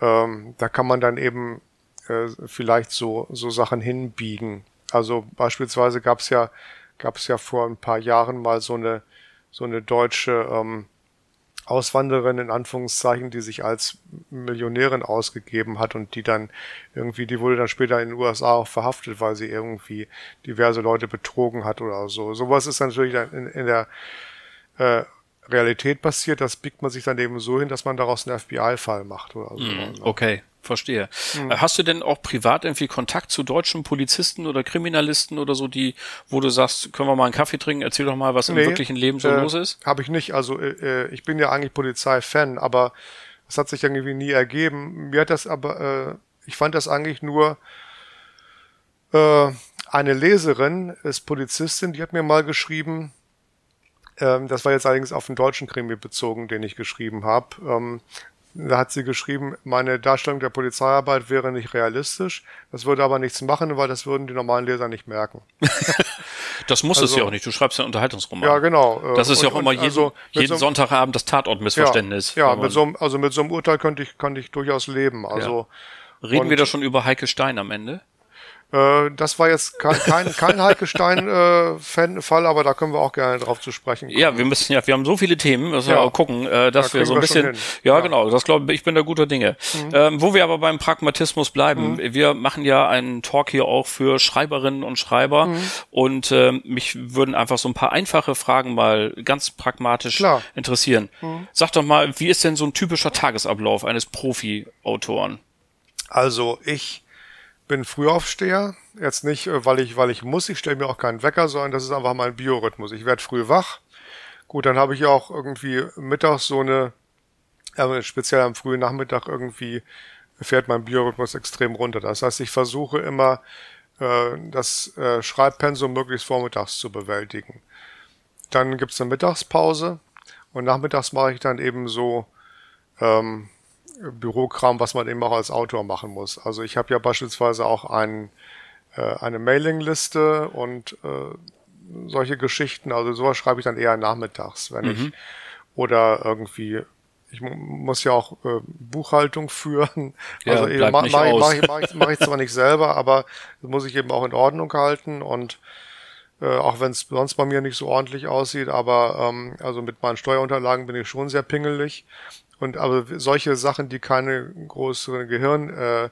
ähm, da kann man dann eben äh, vielleicht so, so Sachen hinbiegen. Also beispielsweise gab es ja, gab es ja vor ein paar Jahren mal so eine, so eine deutsche ähm, Auswanderin in Anführungszeichen, die sich als Millionärin ausgegeben hat und die dann irgendwie, die wurde dann später in den USA auch verhaftet, weil sie irgendwie diverse Leute betrogen hat oder so. Sowas ist natürlich in, in der äh, Realität passiert, das biegt man sich dann eben so hin, dass man daraus einen FBI-Fall macht oder so. Mm, okay, verstehe. Mm. Hast du denn auch privat irgendwie Kontakt zu deutschen Polizisten oder Kriminalisten oder so, die, wo du sagst, können wir mal einen Kaffee trinken, erzähl doch mal, was nee, im wirklichen Leben so äh, los ist? Habe ich nicht. Also äh, äh, ich bin ja eigentlich Polizei-Fan, aber es hat sich irgendwie nie ergeben. Mir hat das aber, äh, ich fand das eigentlich nur äh, eine Leserin, ist Polizistin, die hat mir mal geschrieben, ähm, das war jetzt allerdings auf den deutschen Krimi bezogen, den ich geschrieben habe. Da hat sie geschrieben, meine Darstellung der Polizeiarbeit wäre nicht realistisch. Das würde aber nichts machen, weil das würden die normalen Leser nicht merken. das muss also, es ja auch nicht. Du schreibst ja Unterhaltungsroman. Ja, genau. Das ist und, ja auch immer jeden, also jeden so, Sonntagabend das Tatortmissverständnis. Ja, ja mit so, also mit so einem Urteil könnte ich, könnte ich durchaus leben. Also, ja. Reden wir da schon über Heike Stein am Ende? Äh, das war jetzt kein, kein, kein Heike Stein-Fall, äh, aber da können wir auch gerne drauf zu sprechen kommen. Ja, wir müssen ja, wir haben so viele Themen, müssen ja. wir auch gucken, äh, dass da wir so ein bisschen, ja, ja, genau, das glaube ich, ich bin da guter Dinge. Mhm. Ähm, wo wir aber beim Pragmatismus bleiben, mhm. wir machen ja einen Talk hier auch für Schreiberinnen und Schreiber mhm. und äh, mich würden einfach so ein paar einfache Fragen mal ganz pragmatisch Klar. interessieren. Mhm. Sag doch mal, wie ist denn so ein typischer Tagesablauf eines Profi-Autoren? Also ich bin Frühaufsteher. Jetzt nicht, äh, weil ich, weil ich muss, ich stelle mir auch keinen Wecker, sondern das ist einfach mein Biorhythmus. Ich werde früh wach. Gut, dann habe ich auch irgendwie mittags so eine, also speziell am frühen Nachmittag irgendwie fährt mein Biorhythmus extrem runter. Das heißt, ich versuche immer äh, das Schreibpensum möglichst vormittags zu bewältigen. Dann gibt's eine Mittagspause und nachmittags mache ich dann eben so ähm, Bürokram, was man eben auch als Autor machen muss. Also ich habe ja beispielsweise auch ein, äh, eine Mailingliste und äh, solche Geschichten. Also sowas schreibe ich dann eher nachmittags, wenn mhm. ich oder irgendwie ich muss ja auch äh, Buchhaltung führen. Ja, also eben, mache mach, mach, ich, mach, ich, mach ich zwar nicht selber, aber das muss ich eben auch in Ordnung halten und äh, auch wenn es sonst bei mir nicht so ordentlich aussieht, aber ähm, also mit meinen Steuerunterlagen bin ich schon sehr pingelig. Und aber solche Sachen, die keine größeren Gehirn äh,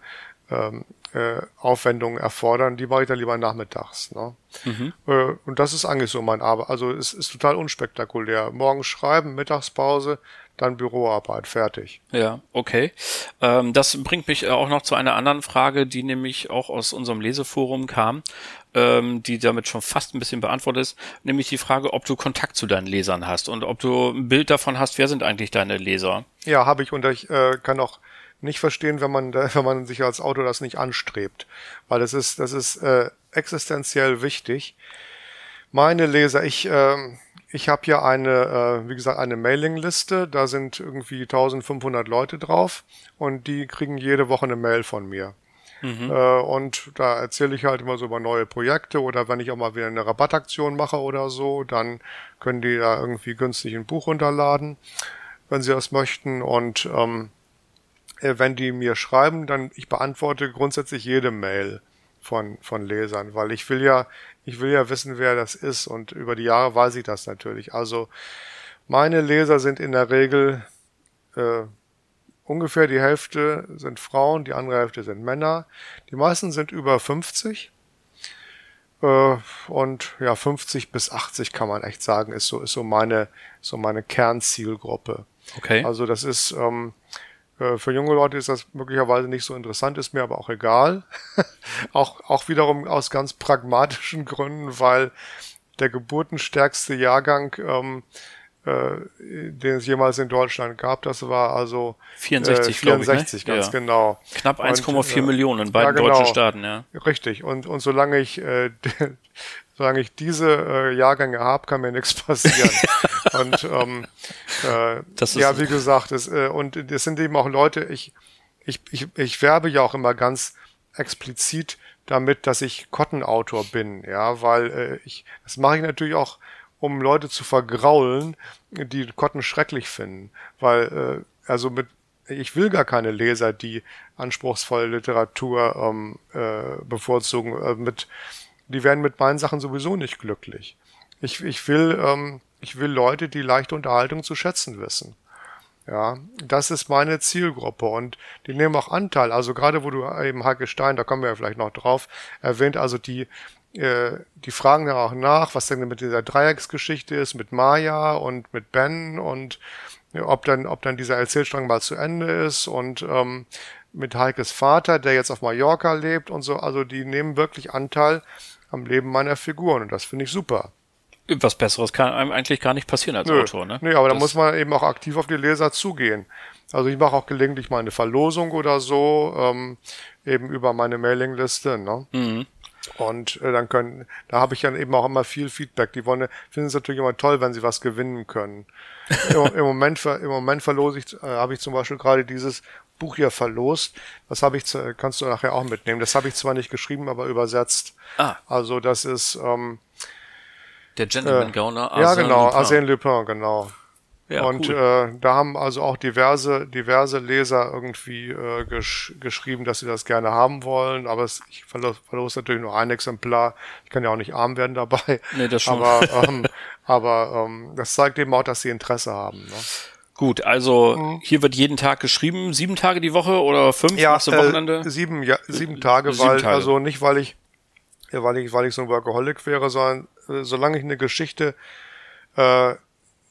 ähm, äh, Aufwendungen erfordern, die mache ich dann lieber nachmittags. Ne? Mhm. Äh, und das ist eigentlich so mein Arbeit. Also es ist total unspektakulär. Morgens schreiben, Mittagspause, dann Büroarbeit, fertig. Ja, okay. Ähm, das bringt mich auch noch zu einer anderen Frage, die nämlich auch aus unserem Leseforum kam, ähm, die damit schon fast ein bisschen beantwortet ist, nämlich die Frage, ob du Kontakt zu deinen Lesern hast und ob du ein Bild davon hast, wer sind eigentlich deine Leser? Ja, habe ich und ich äh, kann auch nicht verstehen, wenn man, wenn man sich als Autor das nicht anstrebt, weil das ist, das ist äh, existenziell wichtig. Meine Leser, ich äh, ich habe ja eine, äh, wie gesagt, eine Mailingliste. Da sind irgendwie 1500 Leute drauf und die kriegen jede Woche eine Mail von mir. Mhm. Äh, und da erzähle ich halt immer so über neue Projekte oder wenn ich auch mal wieder eine Rabattaktion mache oder so, dann können die da irgendwie günstig ein Buch runterladen, wenn sie das möchten. Und ähm, äh, wenn die mir schreiben, dann ich beantworte grundsätzlich jede Mail von, von Lesern, weil ich will ja, ich will ja wissen, wer das ist und über die Jahre weiß ich das natürlich. Also meine Leser sind in der Regel äh, ungefähr die Hälfte sind Frauen, die andere Hälfte sind Männer. Die meisten sind über 50. Äh, und ja, 50 bis 80 kann man echt sagen, ist so, ist so meine, so meine Kernzielgruppe. Okay. Also das ist, ähm, äh, für junge Leute ist das möglicherweise nicht so interessant, ist mir aber auch egal. auch, auch wiederum aus ganz pragmatischen Gründen, weil der geburtenstärkste Jahrgang, ähm, äh, den es jemals in Deutschland gab, das war also 64, äh, 64 ich, ne? ganz ja. genau. Knapp 1,4 äh, Millionen in beiden ja, genau. deutschen Staaten, ja. Richtig. Und, und solange ich äh, solange ich diese äh, Jahrgänge habe, kann mir nichts passieren. Und ähm, äh, ja, wie gesagt, es, äh, und es sind eben auch Leute, ich, ich, ich, ich werbe ja auch immer ganz explizit damit, dass ich Kottenautor bin, ja, weil äh, ich, das mache ich natürlich auch, um Leute zu vergraulen, die Kotten schrecklich finden, weil äh, also mit ich will gar keine Leser, die anspruchsvolle Literatur ähm, äh, bevorzugen. Äh, mit, die werden mit meinen Sachen sowieso nicht glücklich. Ich, ich will, ähm, ich will Leute, die leichte Unterhaltung zu schätzen wissen. Ja, das ist meine Zielgruppe und die nehmen auch Anteil. Also gerade wo du eben Heike Stein, da kommen wir ja vielleicht noch drauf, erwähnt, also die, äh, die fragen ja auch nach, was denn mit dieser Dreiecksgeschichte ist, mit Maya und mit Ben und ob dann, ob dann dieser Erzählstrang mal zu Ende ist und ähm, mit Heikes Vater, der jetzt auf Mallorca lebt und so, also die nehmen wirklich Anteil am Leben meiner Figuren und das finde ich super. Was Besseres kann einem eigentlich gar nicht passieren als Nö, Autor, ne? Nee, aber da muss man eben auch aktiv auf die Leser zugehen. Also ich mache auch gelegentlich mal eine Verlosung oder so, ähm, eben über meine Mailingliste, ne? Mhm. Und äh, dann können, da habe ich dann eben auch immer viel Feedback. Die wollen, finden es natürlich immer toll, wenn sie was gewinnen können. Im, im Moment, im Moment verlose ich, äh, habe ich zum Beispiel gerade dieses Buch hier verlost. Das habe ich, kannst du nachher auch mitnehmen. Das habe ich zwar nicht geschrieben, aber übersetzt. Ah. Also das ist ähm, der Gentleman Gauner. Äh, ja, genau, Arsène Lupin, genau. Ja, und cool. äh, da haben also auch diverse, diverse Leser irgendwie äh, gesch geschrieben, dass sie das gerne haben wollen, aber es, ich verlose verlos natürlich nur ein Exemplar. Ich kann ja auch nicht arm werden dabei. Nee, das schon. Aber, ähm, aber ähm, das zeigt eben auch, dass sie Interesse haben. Ne? Gut, also mhm. hier wird jeden Tag geschrieben, sieben Tage die Woche oder fünf ja, nächste Wochenende? Äh, sieben, ja, sieben Tage, sieben weil, Tage. also nicht, weil ich, weil ich, weil ich so ein Workaholic wäre, sondern äh, solange ich eine Geschichte äh,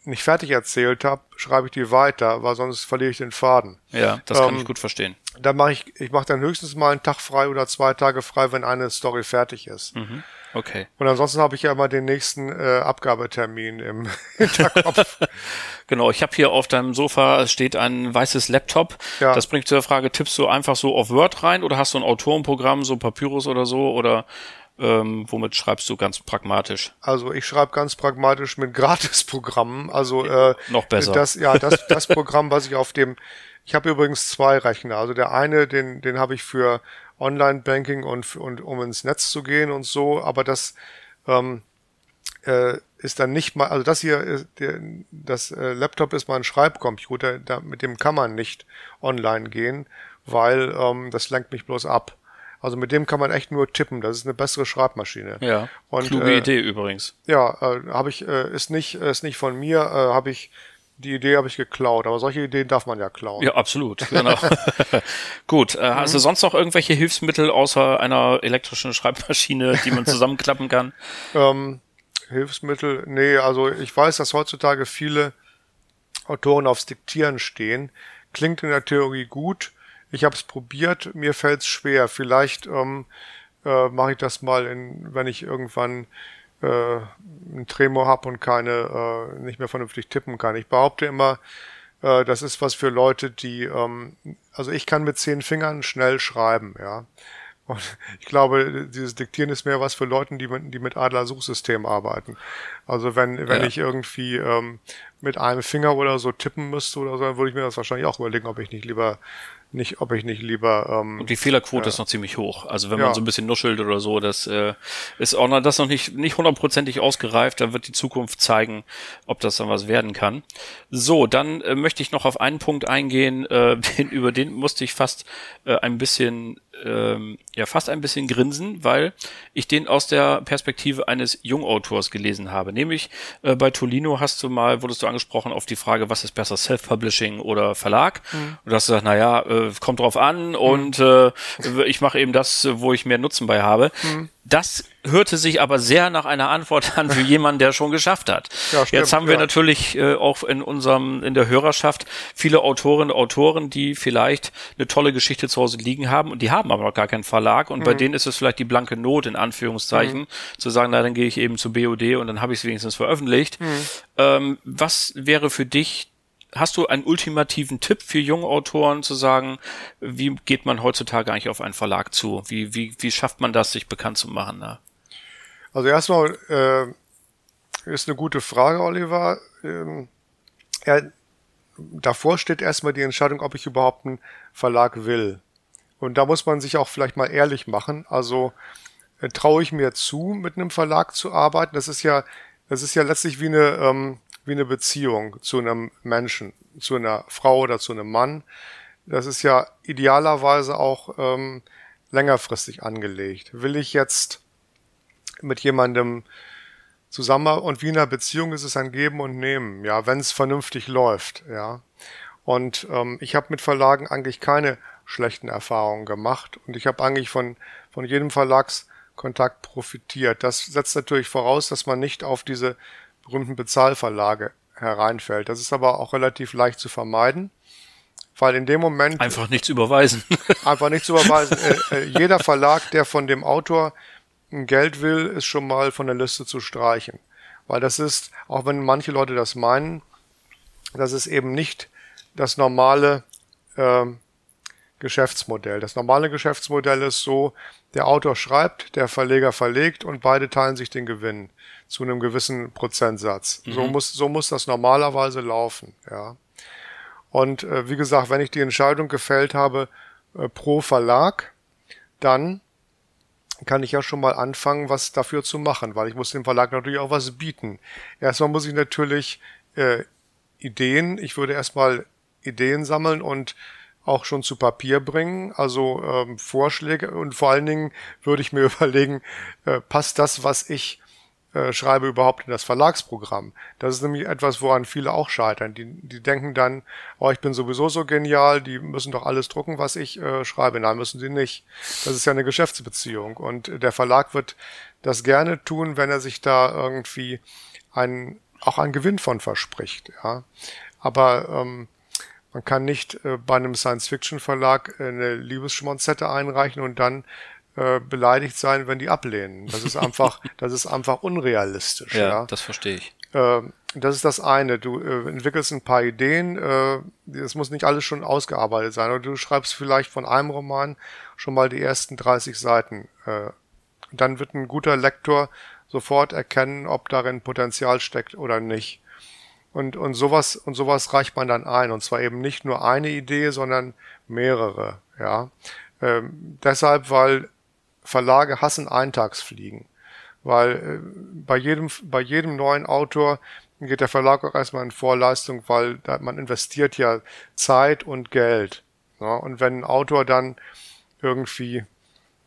nicht fertig erzählt habe, schreibe ich die weiter, weil sonst verliere ich den Faden. Ja, das kann ähm, ich gut verstehen. Da mache ich, ich mache dann höchstens mal einen Tag frei oder zwei Tage frei, wenn eine Story fertig ist. Mhm. Okay. Und ansonsten habe ich ja immer den nächsten äh, Abgabetermin im Hinterkopf. genau, ich habe hier auf deinem Sofa steht ein weißes Laptop. Ja. Das bringt zur Frage, tippst du einfach so auf Word rein oder hast du ein Autorenprogramm, so Papyrus oder so oder ähm, womit schreibst du ganz pragmatisch? Also ich schreibe ganz pragmatisch mit Gratisprogrammen. Also äh, noch besser. Das, ja, das, das Programm, was ich auf dem, ich habe übrigens zwei Rechner. Also der eine, den, den habe ich für Online-Banking und, und um ins Netz zu gehen und so, aber das ähm, äh, ist dann nicht mal, also das hier, ist, der, das äh, Laptop ist mal ein Schreibcomputer, da, mit dem kann man nicht online gehen, weil ähm, das lenkt mich bloß ab. Also mit dem kann man echt nur tippen. Das ist eine bessere Schreibmaschine. Ja. Und, kluge äh, Idee übrigens. Ja, äh, habe ich äh, ist nicht ist nicht von mir. Äh, habe ich die Idee habe ich geklaut, aber solche Ideen darf man ja klauen. Ja, absolut. Genau. Gut. Äh, mhm. Hast du sonst noch irgendwelche Hilfsmittel außer einer elektrischen Schreibmaschine, die man zusammenklappen kann? ähm, Hilfsmittel? Nee, also ich weiß, dass heutzutage viele Autoren aufs Diktieren stehen. Klingt in der Theorie gut. Ich habe es probiert, mir fällt es schwer. Vielleicht ähm, äh, mache ich das mal, in, wenn ich irgendwann äh, ein Tremor habe und keine äh, nicht mehr vernünftig tippen kann. Ich behaupte immer, äh, das ist was für Leute, die ähm, also ich kann mit zehn Fingern schnell schreiben, ja. Und ich glaube, dieses Diktieren ist mehr was für Leute, die mit, die mit Adler-Suchsystem arbeiten. Also wenn, wenn ja. ich irgendwie ähm, mit einem Finger oder so tippen müsste oder so, dann würde ich mir das wahrscheinlich auch überlegen, ob ich nicht lieber nicht, ob ich nicht lieber. Ähm, und die Fehlerquote äh, ist noch ziemlich hoch. Also wenn ja. man so ein bisschen nuschelt oder so, das äh, ist auch noch das noch nicht nicht hundertprozentig ausgereift. Da wird die Zukunft zeigen, ob das dann was werden kann. So, dann äh, möchte ich noch auf einen Punkt eingehen, äh, den, über den musste ich fast äh, ein bisschen ähm, ja fast ein bisschen grinsen, weil ich den aus der Perspektive eines Jungautors gelesen habe. Nämlich äh, bei Tolino hast du mal, wurdest du angesprochen auf die Frage, was ist besser, Self-Publishing oder Verlag? Mhm. Und du hast gesagt, naja, äh, kommt drauf an mhm. und äh, ich mache eben das, wo ich mehr Nutzen bei habe. Mhm. Das hörte sich aber sehr nach einer Antwort an für jemanden, der schon geschafft hat. Ja, stimmt, Jetzt haben wir ja. natürlich äh, auch in unserem in der Hörerschaft viele Autorinnen und Autoren, die vielleicht eine tolle Geschichte zu Hause liegen haben und die haben aber noch gar keinen Verlag und mhm. bei denen ist es vielleicht die blanke Not in Anführungszeichen mhm. zu sagen, na dann gehe ich eben zu BOD und dann habe ich es wenigstens veröffentlicht. Mhm. Ähm, was wäre für dich hast du einen ultimativen Tipp für junge Autoren zu sagen, wie geht man heutzutage eigentlich auf einen Verlag zu? Wie, wie, wie schafft man das, sich bekannt zu machen? Ne? Also erstmal äh, ist eine gute Frage, Oliver. Ähm, ja, davor steht erstmal die Entscheidung, ob ich überhaupt einen Verlag will. Und da muss man sich auch vielleicht mal ehrlich machen. Also äh, traue ich mir zu, mit einem Verlag zu arbeiten? Das ist ja, das ist ja letztlich wie eine, ähm, wie eine Beziehung zu einem Menschen, zu einer Frau oder zu einem Mann. Das ist ja idealerweise auch ähm, längerfristig angelegt. Will ich jetzt mit jemandem zusammen und wie in einer Beziehung ist es ein Geben und Nehmen, ja, wenn es vernünftig läuft, ja. Und ähm, ich habe mit Verlagen eigentlich keine schlechten Erfahrungen gemacht und ich habe eigentlich von von jedem Verlagskontakt profitiert. Das setzt natürlich voraus, dass man nicht auf diese berühmten Bezahlverlage hereinfällt. Das ist aber auch relativ leicht zu vermeiden, weil in dem Moment einfach nichts überweisen. einfach nichts überweisen. Äh, äh, jeder Verlag, der von dem Autor Geld will, ist schon mal von der Liste zu streichen. Weil das ist, auch wenn manche Leute das meinen, das ist eben nicht das normale äh, Geschäftsmodell. Das normale Geschäftsmodell ist so, der Autor schreibt, der Verleger verlegt und beide teilen sich den Gewinn zu einem gewissen Prozentsatz. Mhm. So muss so muss das normalerweise laufen, ja. Und äh, wie gesagt, wenn ich die Entscheidung gefällt habe äh, pro Verlag, dann kann ich ja schon mal anfangen, was dafür zu machen, weil ich muss dem Verlag natürlich auch was bieten. Erstmal muss ich natürlich äh, Ideen, ich würde erstmal Ideen sammeln und auch schon zu Papier bringen, also ähm, Vorschläge und vor allen Dingen würde ich mir überlegen, äh, passt das, was ich äh, schreibe, überhaupt in das Verlagsprogramm. Das ist nämlich etwas, woran viele auch scheitern. Die, die denken dann, oh, ich bin sowieso so genial, die müssen doch alles drucken, was ich äh, schreibe. Nein, müssen sie nicht. Das ist ja eine Geschäftsbeziehung. Und der Verlag wird das gerne tun, wenn er sich da irgendwie einen, auch einen Gewinn von verspricht. Ja. Aber ähm, man kann nicht äh, bei einem Science-Fiction-Verlag eine Liebesschmonzette einreichen und dann äh, beleidigt sein, wenn die ablehnen. Das ist einfach, das ist einfach unrealistisch. Ja, ja. das verstehe ich. Äh, das ist das eine. Du äh, entwickelst ein paar Ideen. Äh, es muss nicht alles schon ausgearbeitet sein. Oder du schreibst vielleicht von einem Roman schon mal die ersten 30 Seiten. Äh, dann wird ein guter Lektor sofort erkennen, ob darin Potenzial steckt oder nicht. Und, und sowas, und sowas reicht man dann ein. Und zwar eben nicht nur eine Idee, sondern mehrere, ja. Ähm, deshalb, weil Verlage hassen Eintagsfliegen, weil äh, bei jedem bei jedem neuen Autor geht der Verlag auch erstmal in Vorleistung, weil man investiert ja Zeit und Geld. Ja? Und wenn ein Autor dann irgendwie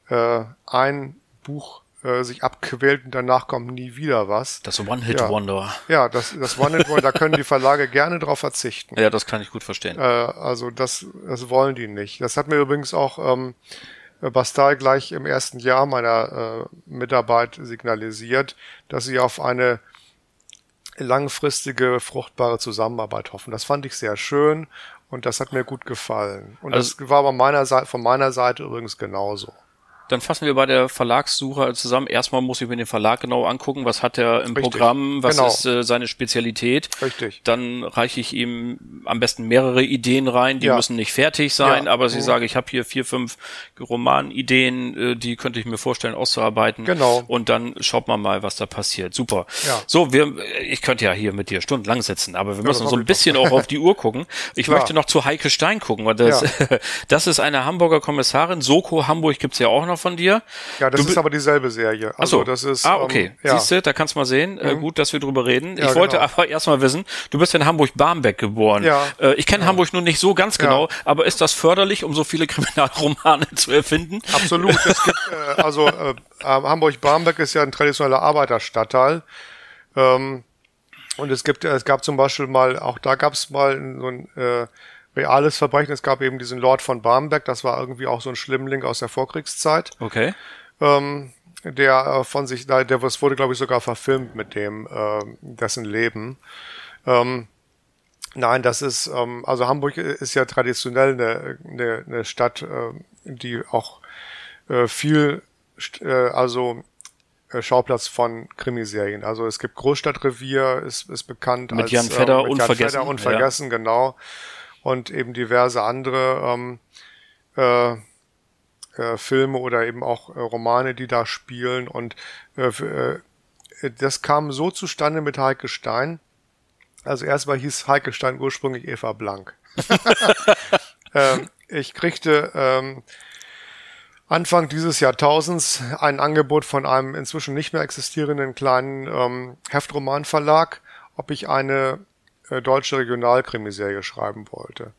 äh, ein Buch äh, sich abquält und danach kommt nie wieder was. Das One-Hit-Wonder. Ja, ja, das, das One-Hit-Wonder, da können die Verlage gerne drauf verzichten. Ja, das kann ich gut verstehen. Äh, also das, das wollen die nicht. Das hat mir übrigens auch ähm, Bastal gleich im ersten Jahr meiner äh, Mitarbeit signalisiert, dass sie auf eine langfristige, fruchtbare Zusammenarbeit hoffen. Das fand ich sehr schön und das hat mir gut gefallen. Und also, das war aber meiner Seite, von meiner Seite übrigens genauso. Dann fassen wir bei der Verlagssuche zusammen. Erstmal muss ich mir den Verlag genau angucken, was hat er im Richtig. Programm, was genau. ist äh, seine Spezialität. Richtig. Dann reiche ich ihm am besten mehrere Ideen rein, die ja. müssen nicht fertig sein, ja. aber sie mhm. sagen, ich habe hier vier, fünf Romanideen, äh, die könnte ich mir vorstellen auszuarbeiten. Genau. Und dann schaut man mal, was da passiert. Super. Ja. So, wir, ich könnte ja hier mit dir stundenlang sitzen, aber wir müssen so ein bisschen auch auf die Uhr gucken. Ich Klar. möchte noch zu Heike Stein gucken, weil das, das ist eine Hamburger Kommissarin. Soko Hamburg gibt's ja auch noch von dir. Ja, das du ist aber dieselbe Serie. Also, Ach so. das ist. Ah, okay. Ähm, ja. Siehst du, da kannst du mal sehen. Äh, mhm. gut, dass wir drüber reden. Ja, ich wollte genau. aber erstmal wissen, du bist in Hamburg-Barmbek geboren. Ja. Äh, ich kenne ja. Hamburg nur nicht so ganz genau, aber ist das förderlich, um so viele Kriminalromane zu erfinden? Absolut. es gibt, äh, also äh, Hamburg-Barmbek ist ja ein traditioneller Arbeiterstadtteil. Ähm, und es gibt, es gab zum Beispiel mal, auch da gab es mal so ein äh, reales Verbrechen. Es gab eben diesen Lord von Barmbek, das war irgendwie auch so ein Schlimmling aus der Vorkriegszeit. Okay. Ähm, der äh, von sich, der, der was wurde, glaube ich, sogar verfilmt mit dem, äh, dessen Leben. Ähm, nein, das ist, ähm, also Hamburg ist ja traditionell eine, eine, eine Stadt, äh, die auch äh, viel, äh, also äh, Schauplatz von Krimiserien. Also es gibt Großstadtrevier, ist, ist bekannt mit als Jan Fedder, äh, mit Jan Fedder unvergessen, ja. genau und eben diverse andere ähm, äh, äh, Filme oder eben auch äh, Romane, die da spielen. Und äh, äh, das kam so zustande mit Heike Stein. Also erstmal hieß Heike Stein ursprünglich Eva Blank. ähm, ich kriegte ähm, Anfang dieses Jahrtausends ein Angebot von einem inzwischen nicht mehr existierenden kleinen ähm, Heftromanverlag, ob ich eine äh, deutsche Regionalkrimiserie schreiben wollte.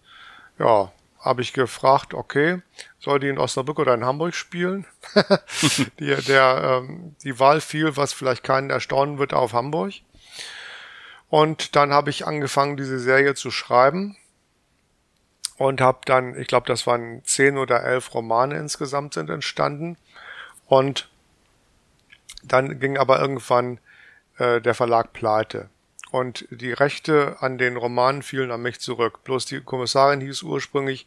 Ja, habe ich gefragt, okay, soll die in Osnabrück oder in Hamburg spielen? die, der, ähm, die Wahl fiel, was vielleicht keinen erstaunen wird, auf Hamburg. Und dann habe ich angefangen, diese Serie zu schreiben und habe dann, ich glaube, das waren zehn oder elf Romane insgesamt sind entstanden. Und dann ging aber irgendwann äh, der Verlag pleite. Und die Rechte an den Romanen fielen an mich zurück. Bloß die Kommissarin hieß ursprünglich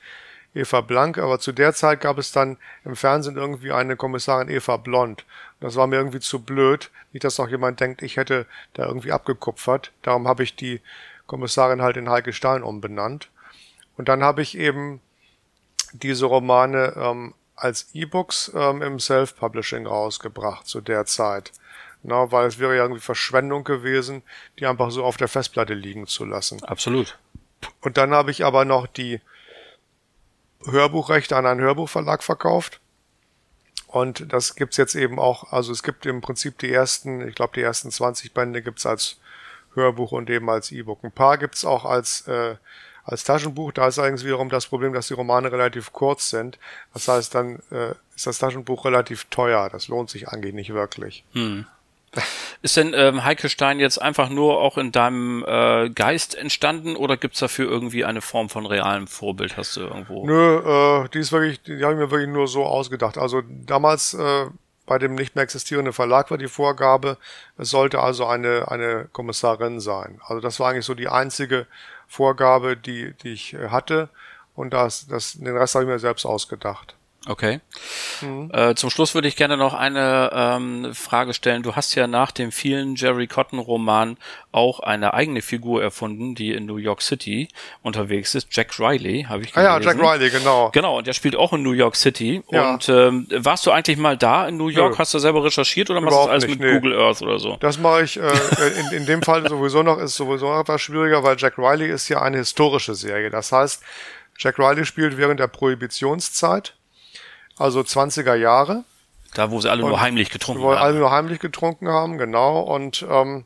Eva Blank, aber zu der Zeit gab es dann im Fernsehen irgendwie eine Kommissarin Eva Blond. Das war mir irgendwie zu blöd. Nicht, dass noch jemand denkt, ich hätte da irgendwie abgekupfert. Darum habe ich die Kommissarin halt in Heike Stein umbenannt. Und dann habe ich eben diese Romane ähm, als E-Books ähm, im Self-Publishing rausgebracht zu der Zeit. Na, weil es wäre ja irgendwie Verschwendung gewesen, die einfach so auf der Festplatte liegen zu lassen. Absolut. Und dann habe ich aber noch die Hörbuchrechte an einen Hörbuchverlag verkauft. Und das gibt's jetzt eben auch, also es gibt im Prinzip die ersten, ich glaube die ersten 20 Bände gibt's als Hörbuch und eben als E-Book. Ein paar gibt's auch als äh, als Taschenbuch, da ist eigentlich wiederum das Problem, dass die Romane relativ kurz sind. Das heißt, dann äh, ist das Taschenbuch relativ teuer. Das lohnt sich eigentlich nicht wirklich. Hm. Ist denn ähm, Heike Stein jetzt einfach nur auch in deinem äh, Geist entstanden oder gibt's dafür irgendwie eine Form von realem Vorbild? Hast du irgendwo? Nö, äh, die ist wirklich, die habe ich mir wirklich nur so ausgedacht. Also damals äh, bei dem nicht mehr existierenden Verlag war die Vorgabe, es sollte also eine, eine Kommissarin sein. Also das war eigentlich so die einzige Vorgabe, die, die ich äh, hatte. Und das, das, den Rest habe ich mir selbst ausgedacht. Okay. Mhm. Äh, zum Schluss würde ich gerne noch eine ähm, Frage stellen. Du hast ja nach dem vielen Jerry Cotton Roman auch eine eigene Figur erfunden, die in New York City unterwegs ist. Jack Riley, habe ich gelesen. Ah ja, Jack Riley, genau. Genau, und der spielt auch in New York City. Ja. Und ähm, warst du eigentlich mal da in New York? Nö. Hast du selber recherchiert oder machst du das alles nicht, mit nee. Google Earth oder so? Das mache ich äh, in, in dem Fall sowieso noch, ist sowieso etwas schwieriger, weil Jack Riley ist ja eine historische Serie. Das heißt, Jack Riley spielt während der Prohibitionszeit also 20er Jahre. Da, wo sie alle und, nur heimlich getrunken haben. Wo alle nur heimlich getrunken haben, genau. Und ähm,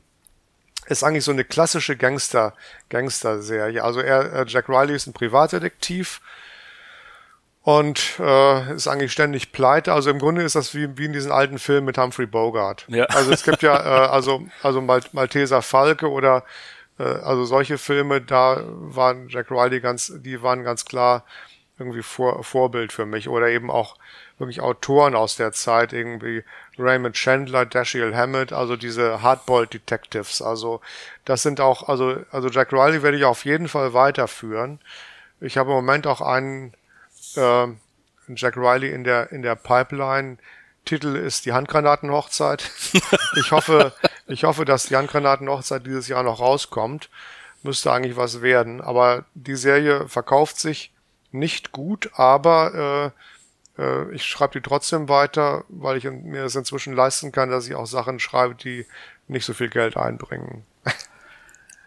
ist eigentlich so eine klassische Gangster, Gangster-Serie. Also er, Jack Riley ist ein Privatdetektiv und äh, ist eigentlich ständig pleite. Also im Grunde ist das wie, wie in diesen alten Filmen mit Humphrey Bogart. Ja. Also es gibt ja äh, also also Mal Malteser Falke oder äh, also solche Filme, da waren Jack Riley ganz, die waren ganz klar irgendwie Vor Vorbild für mich oder eben auch wirklich Autoren aus der Zeit, irgendwie Raymond Chandler, Dashiell Hammett, also diese Hardboiled Detectives. Also das sind auch, also, also Jack Riley werde ich auf jeden Fall weiterführen. Ich habe im Moment auch einen äh, Jack Riley in der in der Pipeline. Titel ist die Handgranatenhochzeit. ich hoffe, ich hoffe, dass die Handgranatenhochzeit dieses Jahr noch rauskommt. Müsste eigentlich was werden. Aber die Serie verkauft sich nicht gut, aber äh, äh, ich schreibe die trotzdem weiter, weil ich mir das inzwischen leisten kann, dass ich auch Sachen schreibe, die nicht so viel Geld einbringen.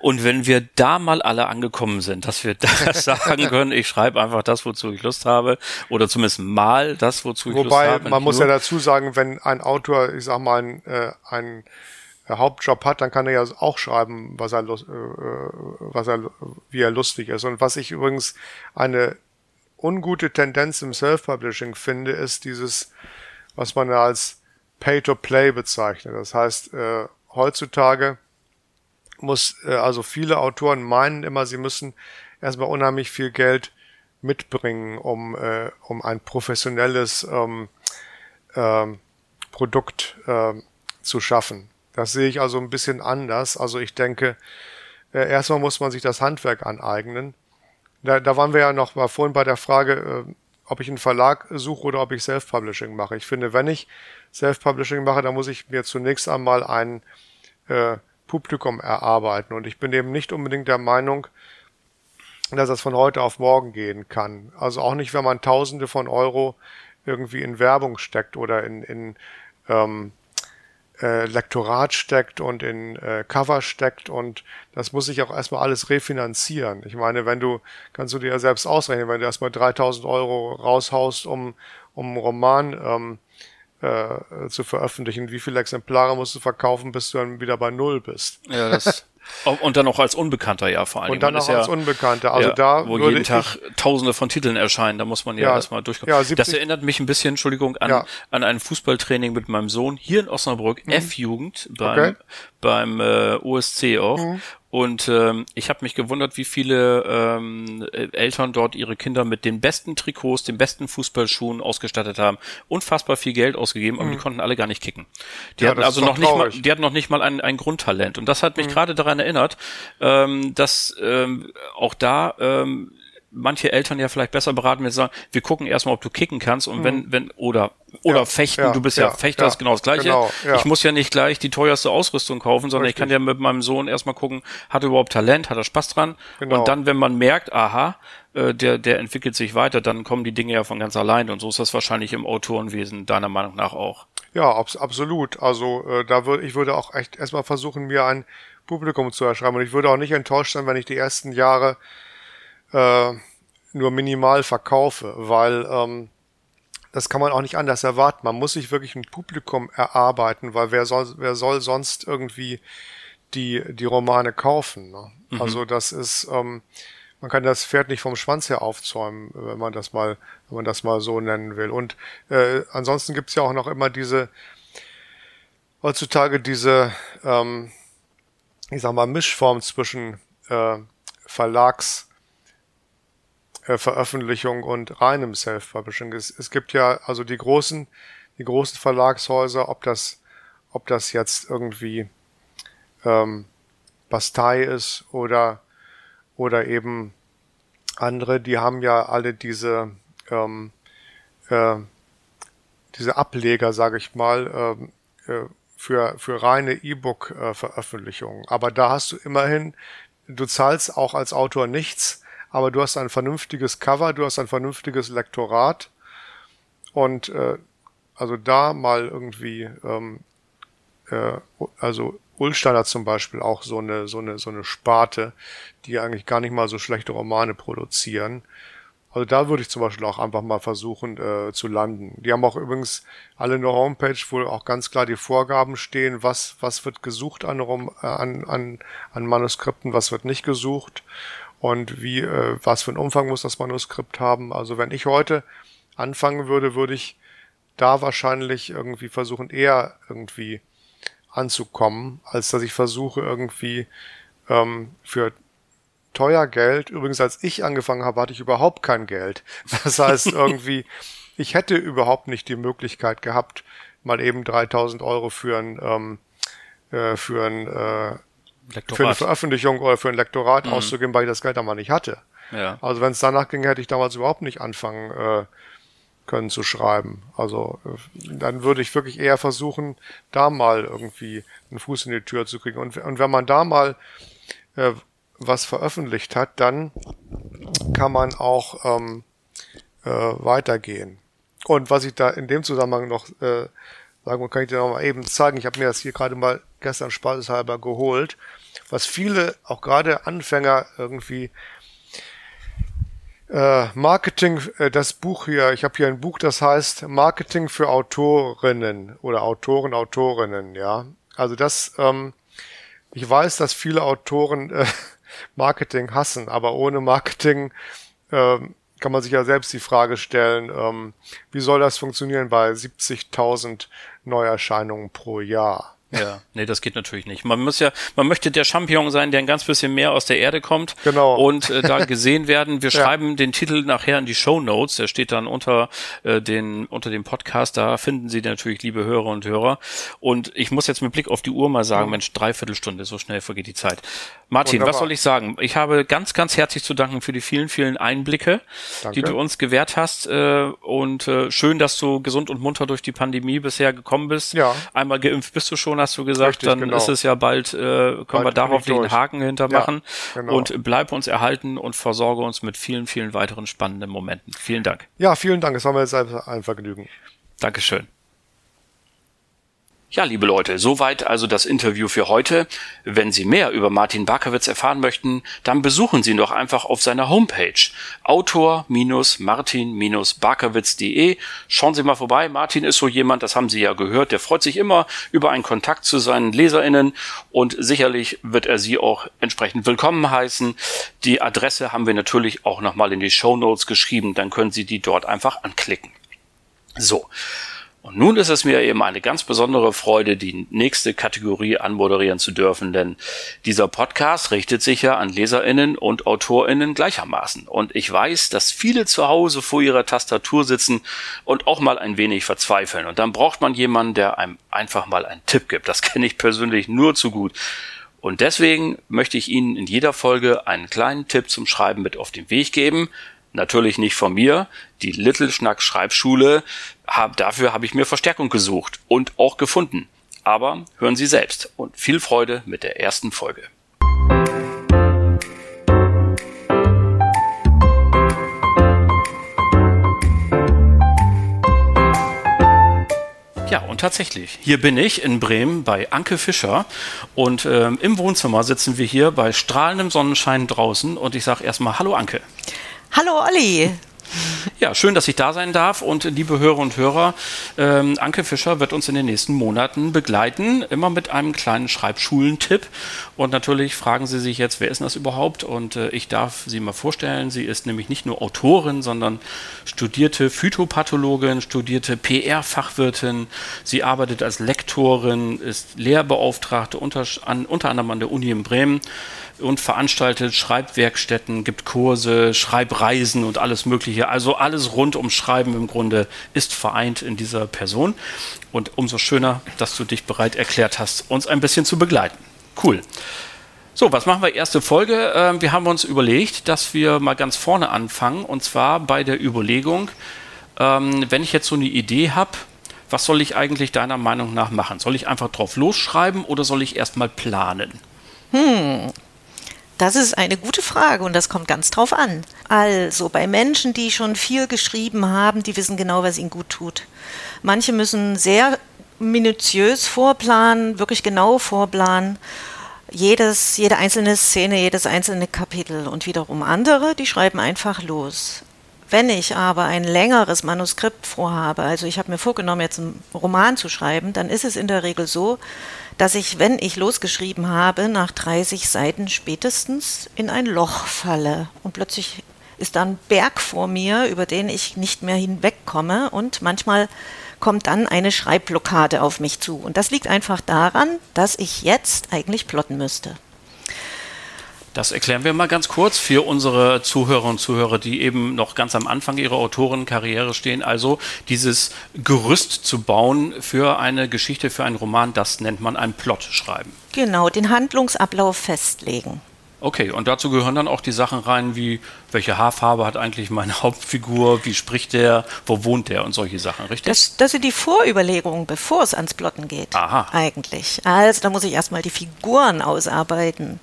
Und wenn wir da mal alle angekommen sind, dass wir das sagen können, ich schreibe einfach das, wozu ich Lust habe, oder zumindest mal das, wozu ich Wobei, Lust habe. Wobei, man muss ja dazu sagen, wenn ein Autor, ich sag mal, ein, äh, ein Hauptjob hat, dann kann er ja auch schreiben, was er, äh, äh, was er, wie er lustig ist. Und was ich übrigens eine ungute Tendenz im Self-Publishing finde, ist dieses, was man als Pay-to-Play bezeichnet. Das heißt, äh, heutzutage muss, äh, also viele Autoren meinen immer, sie müssen erstmal unheimlich viel Geld mitbringen, um, äh, um ein professionelles ähm, ähm, Produkt ähm, zu schaffen. Das sehe ich also ein bisschen anders. Also ich denke, äh, erstmal muss man sich das Handwerk aneignen da, da waren wir ja noch mal vorhin bei der Frage, äh, ob ich einen Verlag suche oder ob ich Self-Publishing mache. Ich finde, wenn ich Self-Publishing mache, dann muss ich mir zunächst einmal ein äh, Publikum erarbeiten. Und ich bin eben nicht unbedingt der Meinung, dass das von heute auf morgen gehen kann. Also auch nicht, wenn man Tausende von Euro irgendwie in Werbung steckt oder in, in, ähm, äh, Lektorat steckt und in äh, Cover steckt und das muss sich auch erstmal alles refinanzieren. Ich meine, wenn du, kannst du dir ja selbst ausrechnen, wenn du erstmal 3000 Euro raushaust, um, um einen Roman ähm, äh, zu veröffentlichen, wie viele Exemplare musst du verkaufen, bis du dann wieder bei Null bist. Ja, das Und dann auch als Unbekannter, ja, vor allem. Und dann auch als ja, Unbekannter. Also ja, da wo jeden Tag tausende von Titeln erscheinen, da muss man ja, ja erstmal durchkommen. Ja, 70, das erinnert mich ein bisschen, Entschuldigung, an, an ein Fußballtraining mit meinem Sohn hier in Osnabrück, mhm. F-Jugend, beim, okay. beim äh, OSC auch. Mhm. Und ähm, ich habe mich gewundert, wie viele ähm, Eltern dort ihre Kinder mit den besten Trikots, den besten Fußballschuhen ausgestattet haben. Unfassbar viel Geld ausgegeben, aber mhm. die konnten alle gar nicht kicken. Die ja, hatten also noch nicht mal, die hatten noch nicht mal ein, ein Grundtalent. Und das hat mich mhm. gerade daran erinnert, ähm, dass ähm, auch da ähm, manche Eltern ja vielleicht besser beraten, wenn sie sagen, wir gucken erstmal, ob du kicken kannst und mhm. wenn, wenn, oder, oder ja, fechten, ja, du bist ja, ja Fechter, ist genau das Gleiche. Genau, ich muss ja nicht gleich die teuerste Ausrüstung kaufen, sondern Richtig. ich kann ja mit meinem Sohn erstmal gucken, hat er überhaupt Talent, hat er Spaß dran? Genau. Und dann, wenn man merkt, aha, äh, der, der entwickelt sich weiter, dann kommen die Dinge ja von ganz allein und so ist das wahrscheinlich im Autorenwesen deiner Meinung nach auch. Ja, abs absolut. Also äh, da würde ich würde auch echt erstmal versuchen, mir ein Publikum zu erschreiben und ich würde auch nicht enttäuscht sein, wenn ich die ersten Jahre äh, nur minimal verkaufe, weil ähm, das kann man auch nicht anders erwarten. Man muss sich wirklich ein Publikum erarbeiten, weil wer soll, wer soll sonst irgendwie die, die Romane kaufen? Ne? Mhm. Also das ist, ähm, man kann das Pferd nicht vom Schwanz her aufzäumen, wenn man das mal, wenn man das mal so nennen will. Und äh, ansonsten gibt's ja auch noch immer diese, heutzutage diese, ähm, ich sag mal, Mischform zwischen äh, Verlags Veröffentlichung und reinem Self-Publishing. Es, es gibt ja also die großen, die großen Verlagshäuser, ob das, ob das jetzt irgendwie ähm, Bastei ist oder oder eben andere, die haben ja alle diese ähm, äh, diese Ableger, sage ich mal, ähm, äh, für für reine E-Book-Veröffentlichungen. Äh, Aber da hast du immerhin, du zahlst auch als Autor nichts aber du hast ein vernünftiges Cover, du hast ein vernünftiges Lektorat und äh, also da mal irgendwie, ähm, äh, also Ulsteiner zum Beispiel auch so eine, so eine, so eine Sparte, die eigentlich gar nicht mal so schlechte Romane produzieren. Also da würde ich zum Beispiel auch einfach mal versuchen äh, zu landen. Die haben auch übrigens alle eine Homepage, wo auch ganz klar die Vorgaben stehen, was, was wird gesucht an, äh, an, an, an Manuskripten, was wird nicht gesucht und wie, äh, was für einen Umfang muss das Manuskript haben. Also wenn ich heute anfangen würde, würde ich da wahrscheinlich irgendwie versuchen, eher irgendwie anzukommen, als dass ich versuche, irgendwie ähm, für teuer Geld, übrigens als ich angefangen habe, hatte ich überhaupt kein Geld. Das heißt irgendwie, ich hätte überhaupt nicht die Möglichkeit gehabt, mal eben 3000 Euro für ein, ähm, äh, für ein äh, Lektorat. für eine Veröffentlichung oder für ein Lektorat mhm. auszugeben, weil ich das Geld damals nicht hatte. Ja. Also wenn es danach ging, hätte ich damals überhaupt nicht anfangen äh, können zu schreiben. Also äh, dann würde ich wirklich eher versuchen, da mal irgendwie einen Fuß in die Tür zu kriegen. Und, und wenn man da mal äh, was veröffentlicht hat, dann kann man auch ähm, äh, weitergehen. Und was ich da in dem Zusammenhang noch äh, sagen kann ich dir noch mal eben zeigen. Ich habe mir das hier gerade mal gestern spaßeshalber geholt was viele, auch gerade Anfänger irgendwie äh, Marketing, äh, das Buch hier, ich habe hier ein Buch, das heißt Marketing für Autorinnen oder Autoren, Autorinnen, ja. Also das, ähm, ich weiß, dass viele Autoren äh, Marketing hassen, aber ohne Marketing äh, kann man sich ja selbst die Frage stellen, ähm, wie soll das funktionieren bei 70.000 Neuerscheinungen pro Jahr? Ja, nee, das geht natürlich nicht. Man muss ja, man möchte der Champion sein, der ein ganz bisschen mehr aus der Erde kommt genau. und äh, da gesehen werden. Wir ja. schreiben den Titel nachher in die Show Notes. Der steht dann unter äh, den unter dem Podcast. Da finden Sie natürlich, liebe Hörer und Hörer. Und ich muss jetzt mit Blick auf die Uhr mal sagen, mhm. Mensch, dreiviertel so schnell vergeht die Zeit. Martin, Wunderbar. was soll ich sagen? Ich habe ganz, ganz herzlich zu danken für die vielen, vielen Einblicke, Danke. die du uns gewährt hast. Äh, und äh, schön, dass du gesund und munter durch die Pandemie bisher gekommen bist. Ja. Einmal geimpft bist du schon hast du gesagt, Richtig, dann genau. ist es ja bald, äh, können bald wir darauf den Haken hintermachen ja, genau. und bleib uns erhalten und versorge uns mit vielen, vielen weiteren spannenden Momenten. Vielen Dank. Ja, vielen Dank. Es war mir jetzt ein Vergnügen. Dankeschön. Ja, liebe Leute, soweit also das Interview für heute. Wenn Sie mehr über Martin Barkowitz erfahren möchten, dann besuchen Sie ihn doch einfach auf seiner Homepage autor-martin-barkowitz.de. Schauen Sie mal vorbei. Martin ist so jemand, das haben Sie ja gehört, der freut sich immer über einen Kontakt zu seinen LeserInnen und sicherlich wird er Sie auch entsprechend willkommen heißen. Die Adresse haben wir natürlich auch nochmal in die Show Notes geschrieben, dann können Sie die dort einfach anklicken. So. Und nun ist es mir eben eine ganz besondere Freude, die nächste Kategorie anmoderieren zu dürfen, denn dieser Podcast richtet sich ja an Leserinnen und Autorinnen gleichermaßen. Und ich weiß, dass viele zu Hause vor ihrer Tastatur sitzen und auch mal ein wenig verzweifeln. Und dann braucht man jemanden, der einem einfach mal einen Tipp gibt. Das kenne ich persönlich nur zu gut. Und deswegen möchte ich Ihnen in jeder Folge einen kleinen Tipp zum Schreiben mit auf den Weg geben, Natürlich nicht von mir. Die Little Schnack Schreibschule, hab, dafür habe ich mir Verstärkung gesucht und auch gefunden. Aber hören Sie selbst und viel Freude mit der ersten Folge. Ja, und tatsächlich, hier bin ich in Bremen bei Anke Fischer und ähm, im Wohnzimmer sitzen wir hier bei strahlendem Sonnenschein draußen und ich sage erstmal Hallo Anke. Hallo Olli. Ja, schön, dass ich da sein darf. Und liebe Hörer und Hörer, ähm, Anke Fischer wird uns in den nächsten Monaten begleiten, immer mit einem kleinen Schreibschulentipp. Und natürlich fragen Sie sich jetzt, wer ist das überhaupt? Und äh, ich darf Sie mal vorstellen, sie ist nämlich nicht nur Autorin, sondern studierte Phytopathologin, studierte PR-Fachwirtin. Sie arbeitet als Lektorin, ist Lehrbeauftragte unter, an, unter anderem an der Uni in Bremen und veranstaltet Schreibwerkstätten, gibt Kurse, Schreibreisen und alles Mögliche. Also alles rund ums Schreiben im Grunde ist vereint in dieser Person. Und umso schöner, dass du dich bereit erklärt hast, uns ein bisschen zu begleiten. Cool. So, was machen wir? Erste Folge. Ähm, wir haben uns überlegt, dass wir mal ganz vorne anfangen. Und zwar bei der Überlegung, ähm, wenn ich jetzt so eine Idee habe, was soll ich eigentlich deiner Meinung nach machen? Soll ich einfach drauf losschreiben oder soll ich erstmal planen? Hm, das ist eine gute Frage und das kommt ganz drauf an. Also bei Menschen, die schon viel geschrieben haben, die wissen genau, was ihnen gut tut. Manche müssen sehr minutiös vorplanen, wirklich genau vorplanen. Jedes, jede einzelne Szene, jedes einzelne Kapitel und wiederum andere, die schreiben einfach los. Wenn ich aber ein längeres Manuskript vorhabe, also ich habe mir vorgenommen, jetzt einen Roman zu schreiben, dann ist es in der Regel so, dass ich, wenn ich losgeschrieben habe, nach 30 Seiten spätestens in ein Loch falle. Und plötzlich ist da ein Berg vor mir, über den ich nicht mehr hinwegkomme. Und manchmal kommt dann eine Schreibblockade auf mich zu. Und das liegt einfach daran, dass ich jetzt eigentlich plotten müsste. Das erklären wir mal ganz kurz für unsere Zuhörer und Zuhörer, die eben noch ganz am Anfang ihrer Autorenkarriere stehen. Also dieses Gerüst zu bauen für eine Geschichte, für einen Roman, das nennt man ein Plot schreiben. Genau, den Handlungsablauf festlegen. Okay, und dazu gehören dann auch die Sachen rein, wie welche Haarfarbe hat eigentlich meine Hauptfigur, wie spricht der, wo wohnt der und solche Sachen, richtig? Das, das sind die Vorüberlegungen, bevor es ans Plotten geht. Aha. Eigentlich. Also da muss ich erstmal die Figuren ausarbeiten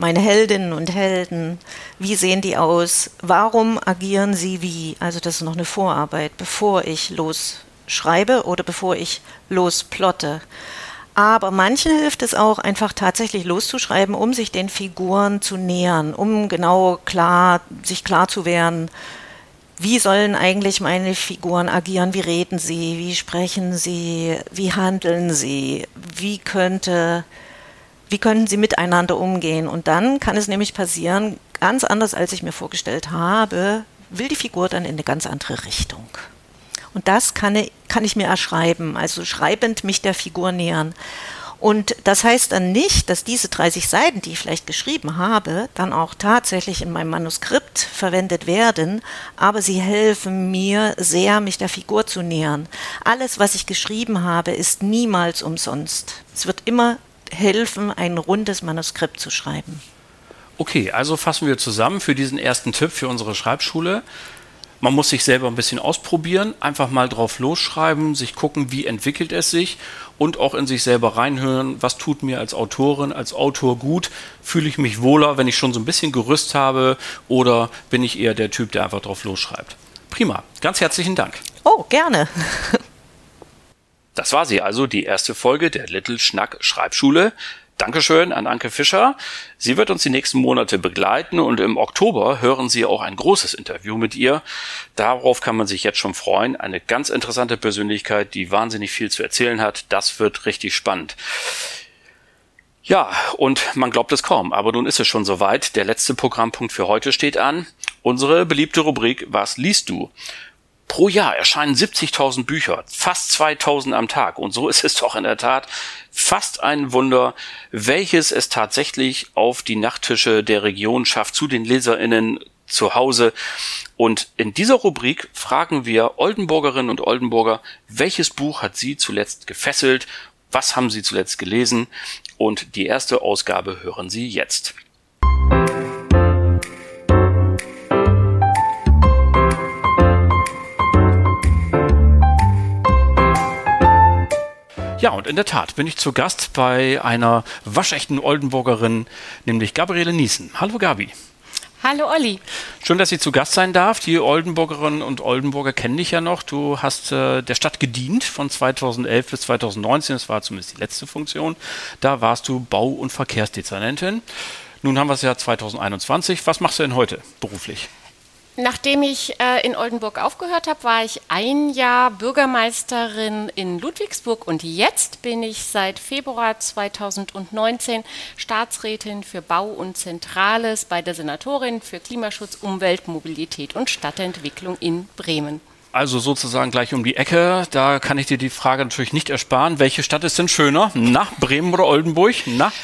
meine Heldinnen und Helden, wie sehen die aus, warum agieren sie wie, also das ist noch eine Vorarbeit, bevor ich losschreibe oder bevor ich losplotte. Aber manchen hilft es auch, einfach tatsächlich loszuschreiben, um sich den Figuren zu nähern, um genau klar, sich klar zu werden, wie sollen eigentlich meine Figuren agieren, wie reden sie, wie sprechen sie, wie handeln sie, wie könnte wie können sie miteinander umgehen. Und dann kann es nämlich passieren, ganz anders als ich mir vorgestellt habe, will die Figur dann in eine ganz andere Richtung. Und das kann ich, kann ich mir erschreiben, also schreibend mich der Figur nähern. Und das heißt dann nicht, dass diese 30 Seiten, die ich vielleicht geschrieben habe, dann auch tatsächlich in meinem Manuskript verwendet werden, aber sie helfen mir sehr, mich der Figur zu nähern. Alles, was ich geschrieben habe, ist niemals umsonst. Es wird immer helfen, ein rundes Manuskript zu schreiben. Okay, also fassen wir zusammen für diesen ersten Tipp für unsere Schreibschule. Man muss sich selber ein bisschen ausprobieren, einfach mal drauf losschreiben, sich gucken, wie entwickelt es sich und auch in sich selber reinhören, was tut mir als Autorin, als Autor gut, fühle ich mich wohler, wenn ich schon so ein bisschen Gerüst habe oder bin ich eher der Typ, der einfach drauf losschreibt. Prima, ganz herzlichen Dank. Oh, gerne. Das war sie also, die erste Folge der Little Schnack Schreibschule. Dankeschön an Anke Fischer. Sie wird uns die nächsten Monate begleiten und im Oktober hören Sie auch ein großes Interview mit ihr. Darauf kann man sich jetzt schon freuen. Eine ganz interessante Persönlichkeit, die wahnsinnig viel zu erzählen hat. Das wird richtig spannend. Ja, und man glaubt es kaum, aber nun ist es schon soweit. Der letzte Programmpunkt für heute steht an. Unsere beliebte Rubrik Was liest du? Pro Jahr erscheinen 70.000 Bücher, fast 2.000 am Tag. Und so ist es doch in der Tat fast ein Wunder, welches es tatsächlich auf die Nachttische der Region schafft, zu den LeserInnen zu Hause. Und in dieser Rubrik fragen wir Oldenburgerinnen und Oldenburger, welches Buch hat sie zuletzt gefesselt? Was haben sie zuletzt gelesen? Und die erste Ausgabe hören Sie jetzt. Ja, und in der Tat bin ich zu Gast bei einer waschechten Oldenburgerin, nämlich Gabriele Niesen. Hallo Gabi. Hallo Olli. Schön, dass ich zu Gast sein darf. Die Oldenburgerinnen und Oldenburger kennen dich ja noch. Du hast äh, der Stadt gedient von 2011 bis 2019. Das war zumindest die letzte Funktion. Da warst du Bau- und Verkehrsdezernentin. Nun haben wir das Jahr 2021. Was machst du denn heute beruflich? Nachdem ich äh, in Oldenburg aufgehört habe, war ich ein Jahr Bürgermeisterin in Ludwigsburg und jetzt bin ich seit Februar 2019 Staatsrätin für Bau und Zentrales bei der Senatorin für Klimaschutz, Umwelt, Mobilität und Stadtentwicklung in Bremen. Also sozusagen gleich um die Ecke. Da kann ich dir die Frage natürlich nicht ersparen. Welche Stadt ist denn schöner? Na, Bremen oder Oldenburg? Na?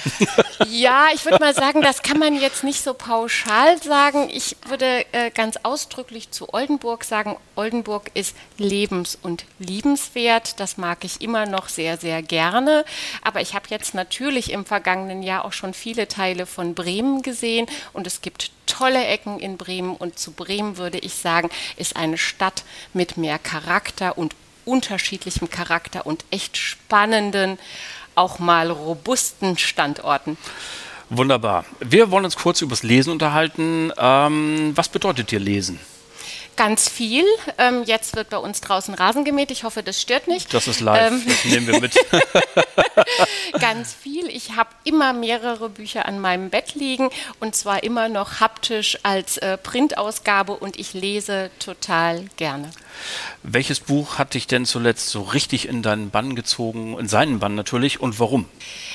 Ja, ich würde mal sagen, das kann man jetzt nicht so pauschal sagen. Ich würde äh, ganz ausdrücklich zu Oldenburg sagen, Oldenburg ist lebens- und liebenswert. Das mag ich immer noch sehr, sehr gerne. Aber ich habe jetzt natürlich im vergangenen Jahr auch schon viele Teile von Bremen gesehen und es gibt tolle Ecken in Bremen und zu Bremen würde ich sagen, ist eine Stadt mit mehr Charakter und unterschiedlichem Charakter und echt spannenden, auch mal robusten Standorten. Wunderbar. Wir wollen uns kurz über das Lesen unterhalten. Ähm, was bedeutet dir Lesen? Ganz viel. Ähm, jetzt wird bei uns draußen Rasen gemäht. Ich hoffe, das stört nicht. Das ist live. Ähm, das nehmen wir mit. Ganz viel. Ich habe immer mehrere Bücher an meinem Bett liegen und zwar immer noch haptisch als äh, Printausgabe und ich lese total gerne. Welches Buch hat dich denn zuletzt so richtig in deinen Bann gezogen, in seinen Bann natürlich und warum?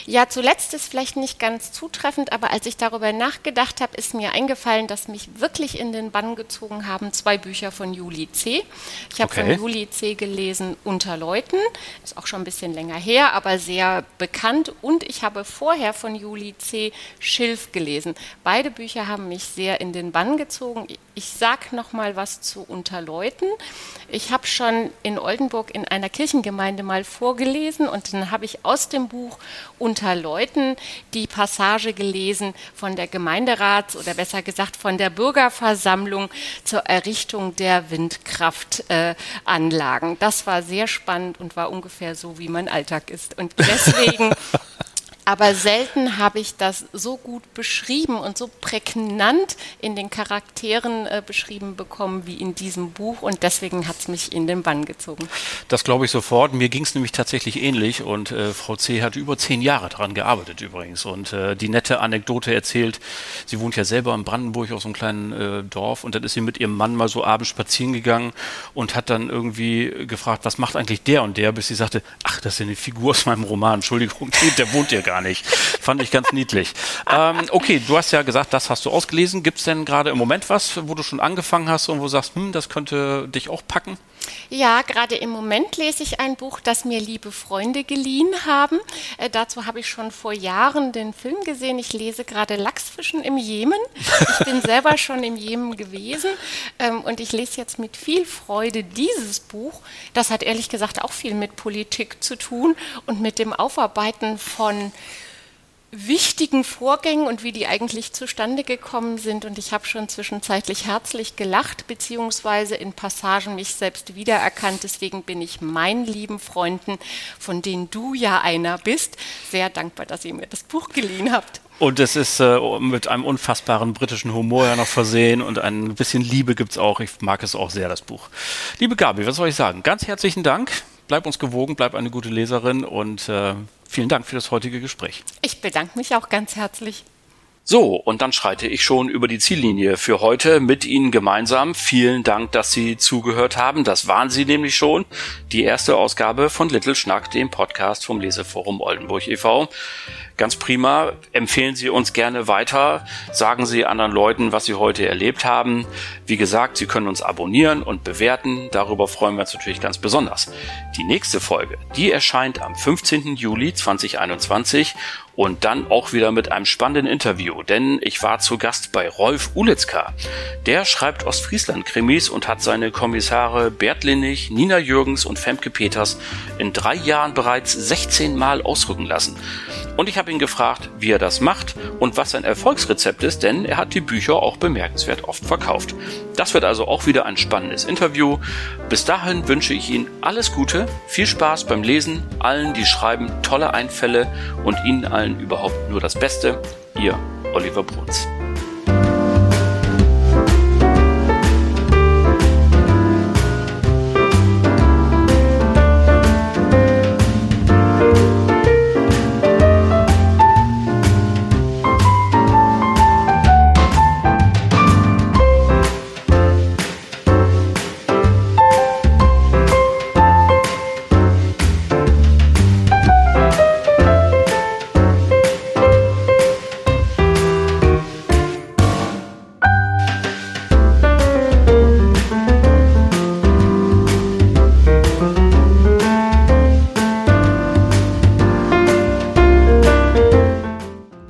Ja, zuletzt ist vielleicht nicht ganz zutreffend, aber als ich darüber nachgedacht habe, ist mir eingefallen, dass mich wirklich in den Bann gezogen haben zwei Bücher von Juli C. Ich habe okay. von Juli C gelesen Unter Leuten, ist auch schon ein bisschen länger her, aber sehr bekannt und ich habe vorher von Juli C. Schilf gelesen. Beide Bücher haben mich sehr in den Bann gezogen. Ich sage noch mal was zu Unter Leuten. Ich habe schon in Oldenburg in einer Kirchengemeinde mal vorgelesen und dann habe ich aus dem Buch Unter Leuten die Passage gelesen von der Gemeinderats- oder besser gesagt von der Bürgerversammlung zur Errichtung der Windkraftanlagen. Äh, das war sehr spannend und war ungefähr so, wie mein Alltag ist. Und deswegen aber selten habe ich das so gut beschrieben und so prägnant in den Charakteren äh, beschrieben bekommen wie in diesem Buch und deswegen hat es mich in den Bann gezogen. Das glaube ich sofort. Mir ging es nämlich tatsächlich ähnlich und äh, Frau C. hat über zehn Jahre daran gearbeitet übrigens und äh, die nette Anekdote erzählt, sie wohnt ja selber in Brandenburg auf so einem kleinen äh, Dorf und dann ist sie mit ihrem Mann mal so abends spazieren gegangen und hat dann irgendwie gefragt, was macht eigentlich der und der, bis sie sagte, ach, das ist eine Figur aus meinem Roman, Entschuldigung, der wohnt ja gar nicht. Fand ich ganz niedlich. Ähm, okay, du hast ja gesagt, das hast du ausgelesen. Gibt es denn gerade im Moment was, wo du schon angefangen hast und wo du sagst, hm, das könnte dich auch packen? Ja, gerade im Moment lese ich ein Buch, das mir liebe Freunde geliehen haben. Äh, dazu habe ich schon vor Jahren den Film gesehen. Ich lese gerade Lachsfischen im Jemen. Ich bin selber schon im Jemen gewesen ähm, und ich lese jetzt mit viel Freude dieses Buch. Das hat ehrlich gesagt auch viel mit Politik zu tun und mit dem Aufarbeiten von wichtigen Vorgängen und wie die eigentlich zustande gekommen sind. Und ich habe schon zwischenzeitlich herzlich gelacht, beziehungsweise in Passagen mich selbst wiedererkannt. Deswegen bin ich meinen lieben Freunden, von denen du ja einer bist, sehr dankbar, dass ihr mir das Buch geliehen habt. Und es ist äh, mit einem unfassbaren britischen Humor ja noch versehen und ein bisschen Liebe gibt es auch. Ich mag es auch sehr, das Buch. Liebe Gabi, was soll ich sagen? Ganz herzlichen Dank bleib uns gewogen, bleib eine gute Leserin und äh, vielen Dank für das heutige Gespräch. Ich bedanke mich auch ganz herzlich. So, und dann schreite ich schon über die Ziellinie für heute mit Ihnen gemeinsam. Vielen Dank, dass Sie zugehört haben. Das waren Sie nämlich schon. Die erste Ausgabe von Little Schnack, dem Podcast vom Leseforum Oldenburg e.V. Ganz prima. Empfehlen Sie uns gerne weiter. Sagen Sie anderen Leuten, was Sie heute erlebt haben. Wie gesagt, Sie können uns abonnieren und bewerten. Darüber freuen wir uns natürlich ganz besonders. Die nächste Folge, die erscheint am 15. Juli 2021 und dann auch wieder mit einem spannenden Interview, denn ich war zu Gast bei Rolf Ulitzka. Der schreibt Ostfriesland-Krimis und hat seine Kommissare Bert Linnig, Nina Jürgens und Femke Peters in drei Jahren bereits 16 Mal ausrücken lassen. Und ich habe ihn gefragt, wie er das macht und was sein Erfolgsrezept ist, denn er hat die Bücher auch bemerkenswert oft verkauft. Das wird also auch wieder ein spannendes Interview. Bis dahin wünsche ich Ihnen alles Gute, viel Spaß beim Lesen, allen, die schreiben, tolle Einfälle und Ihnen allen überhaupt nur das Beste. Ihr Oliver Bruns.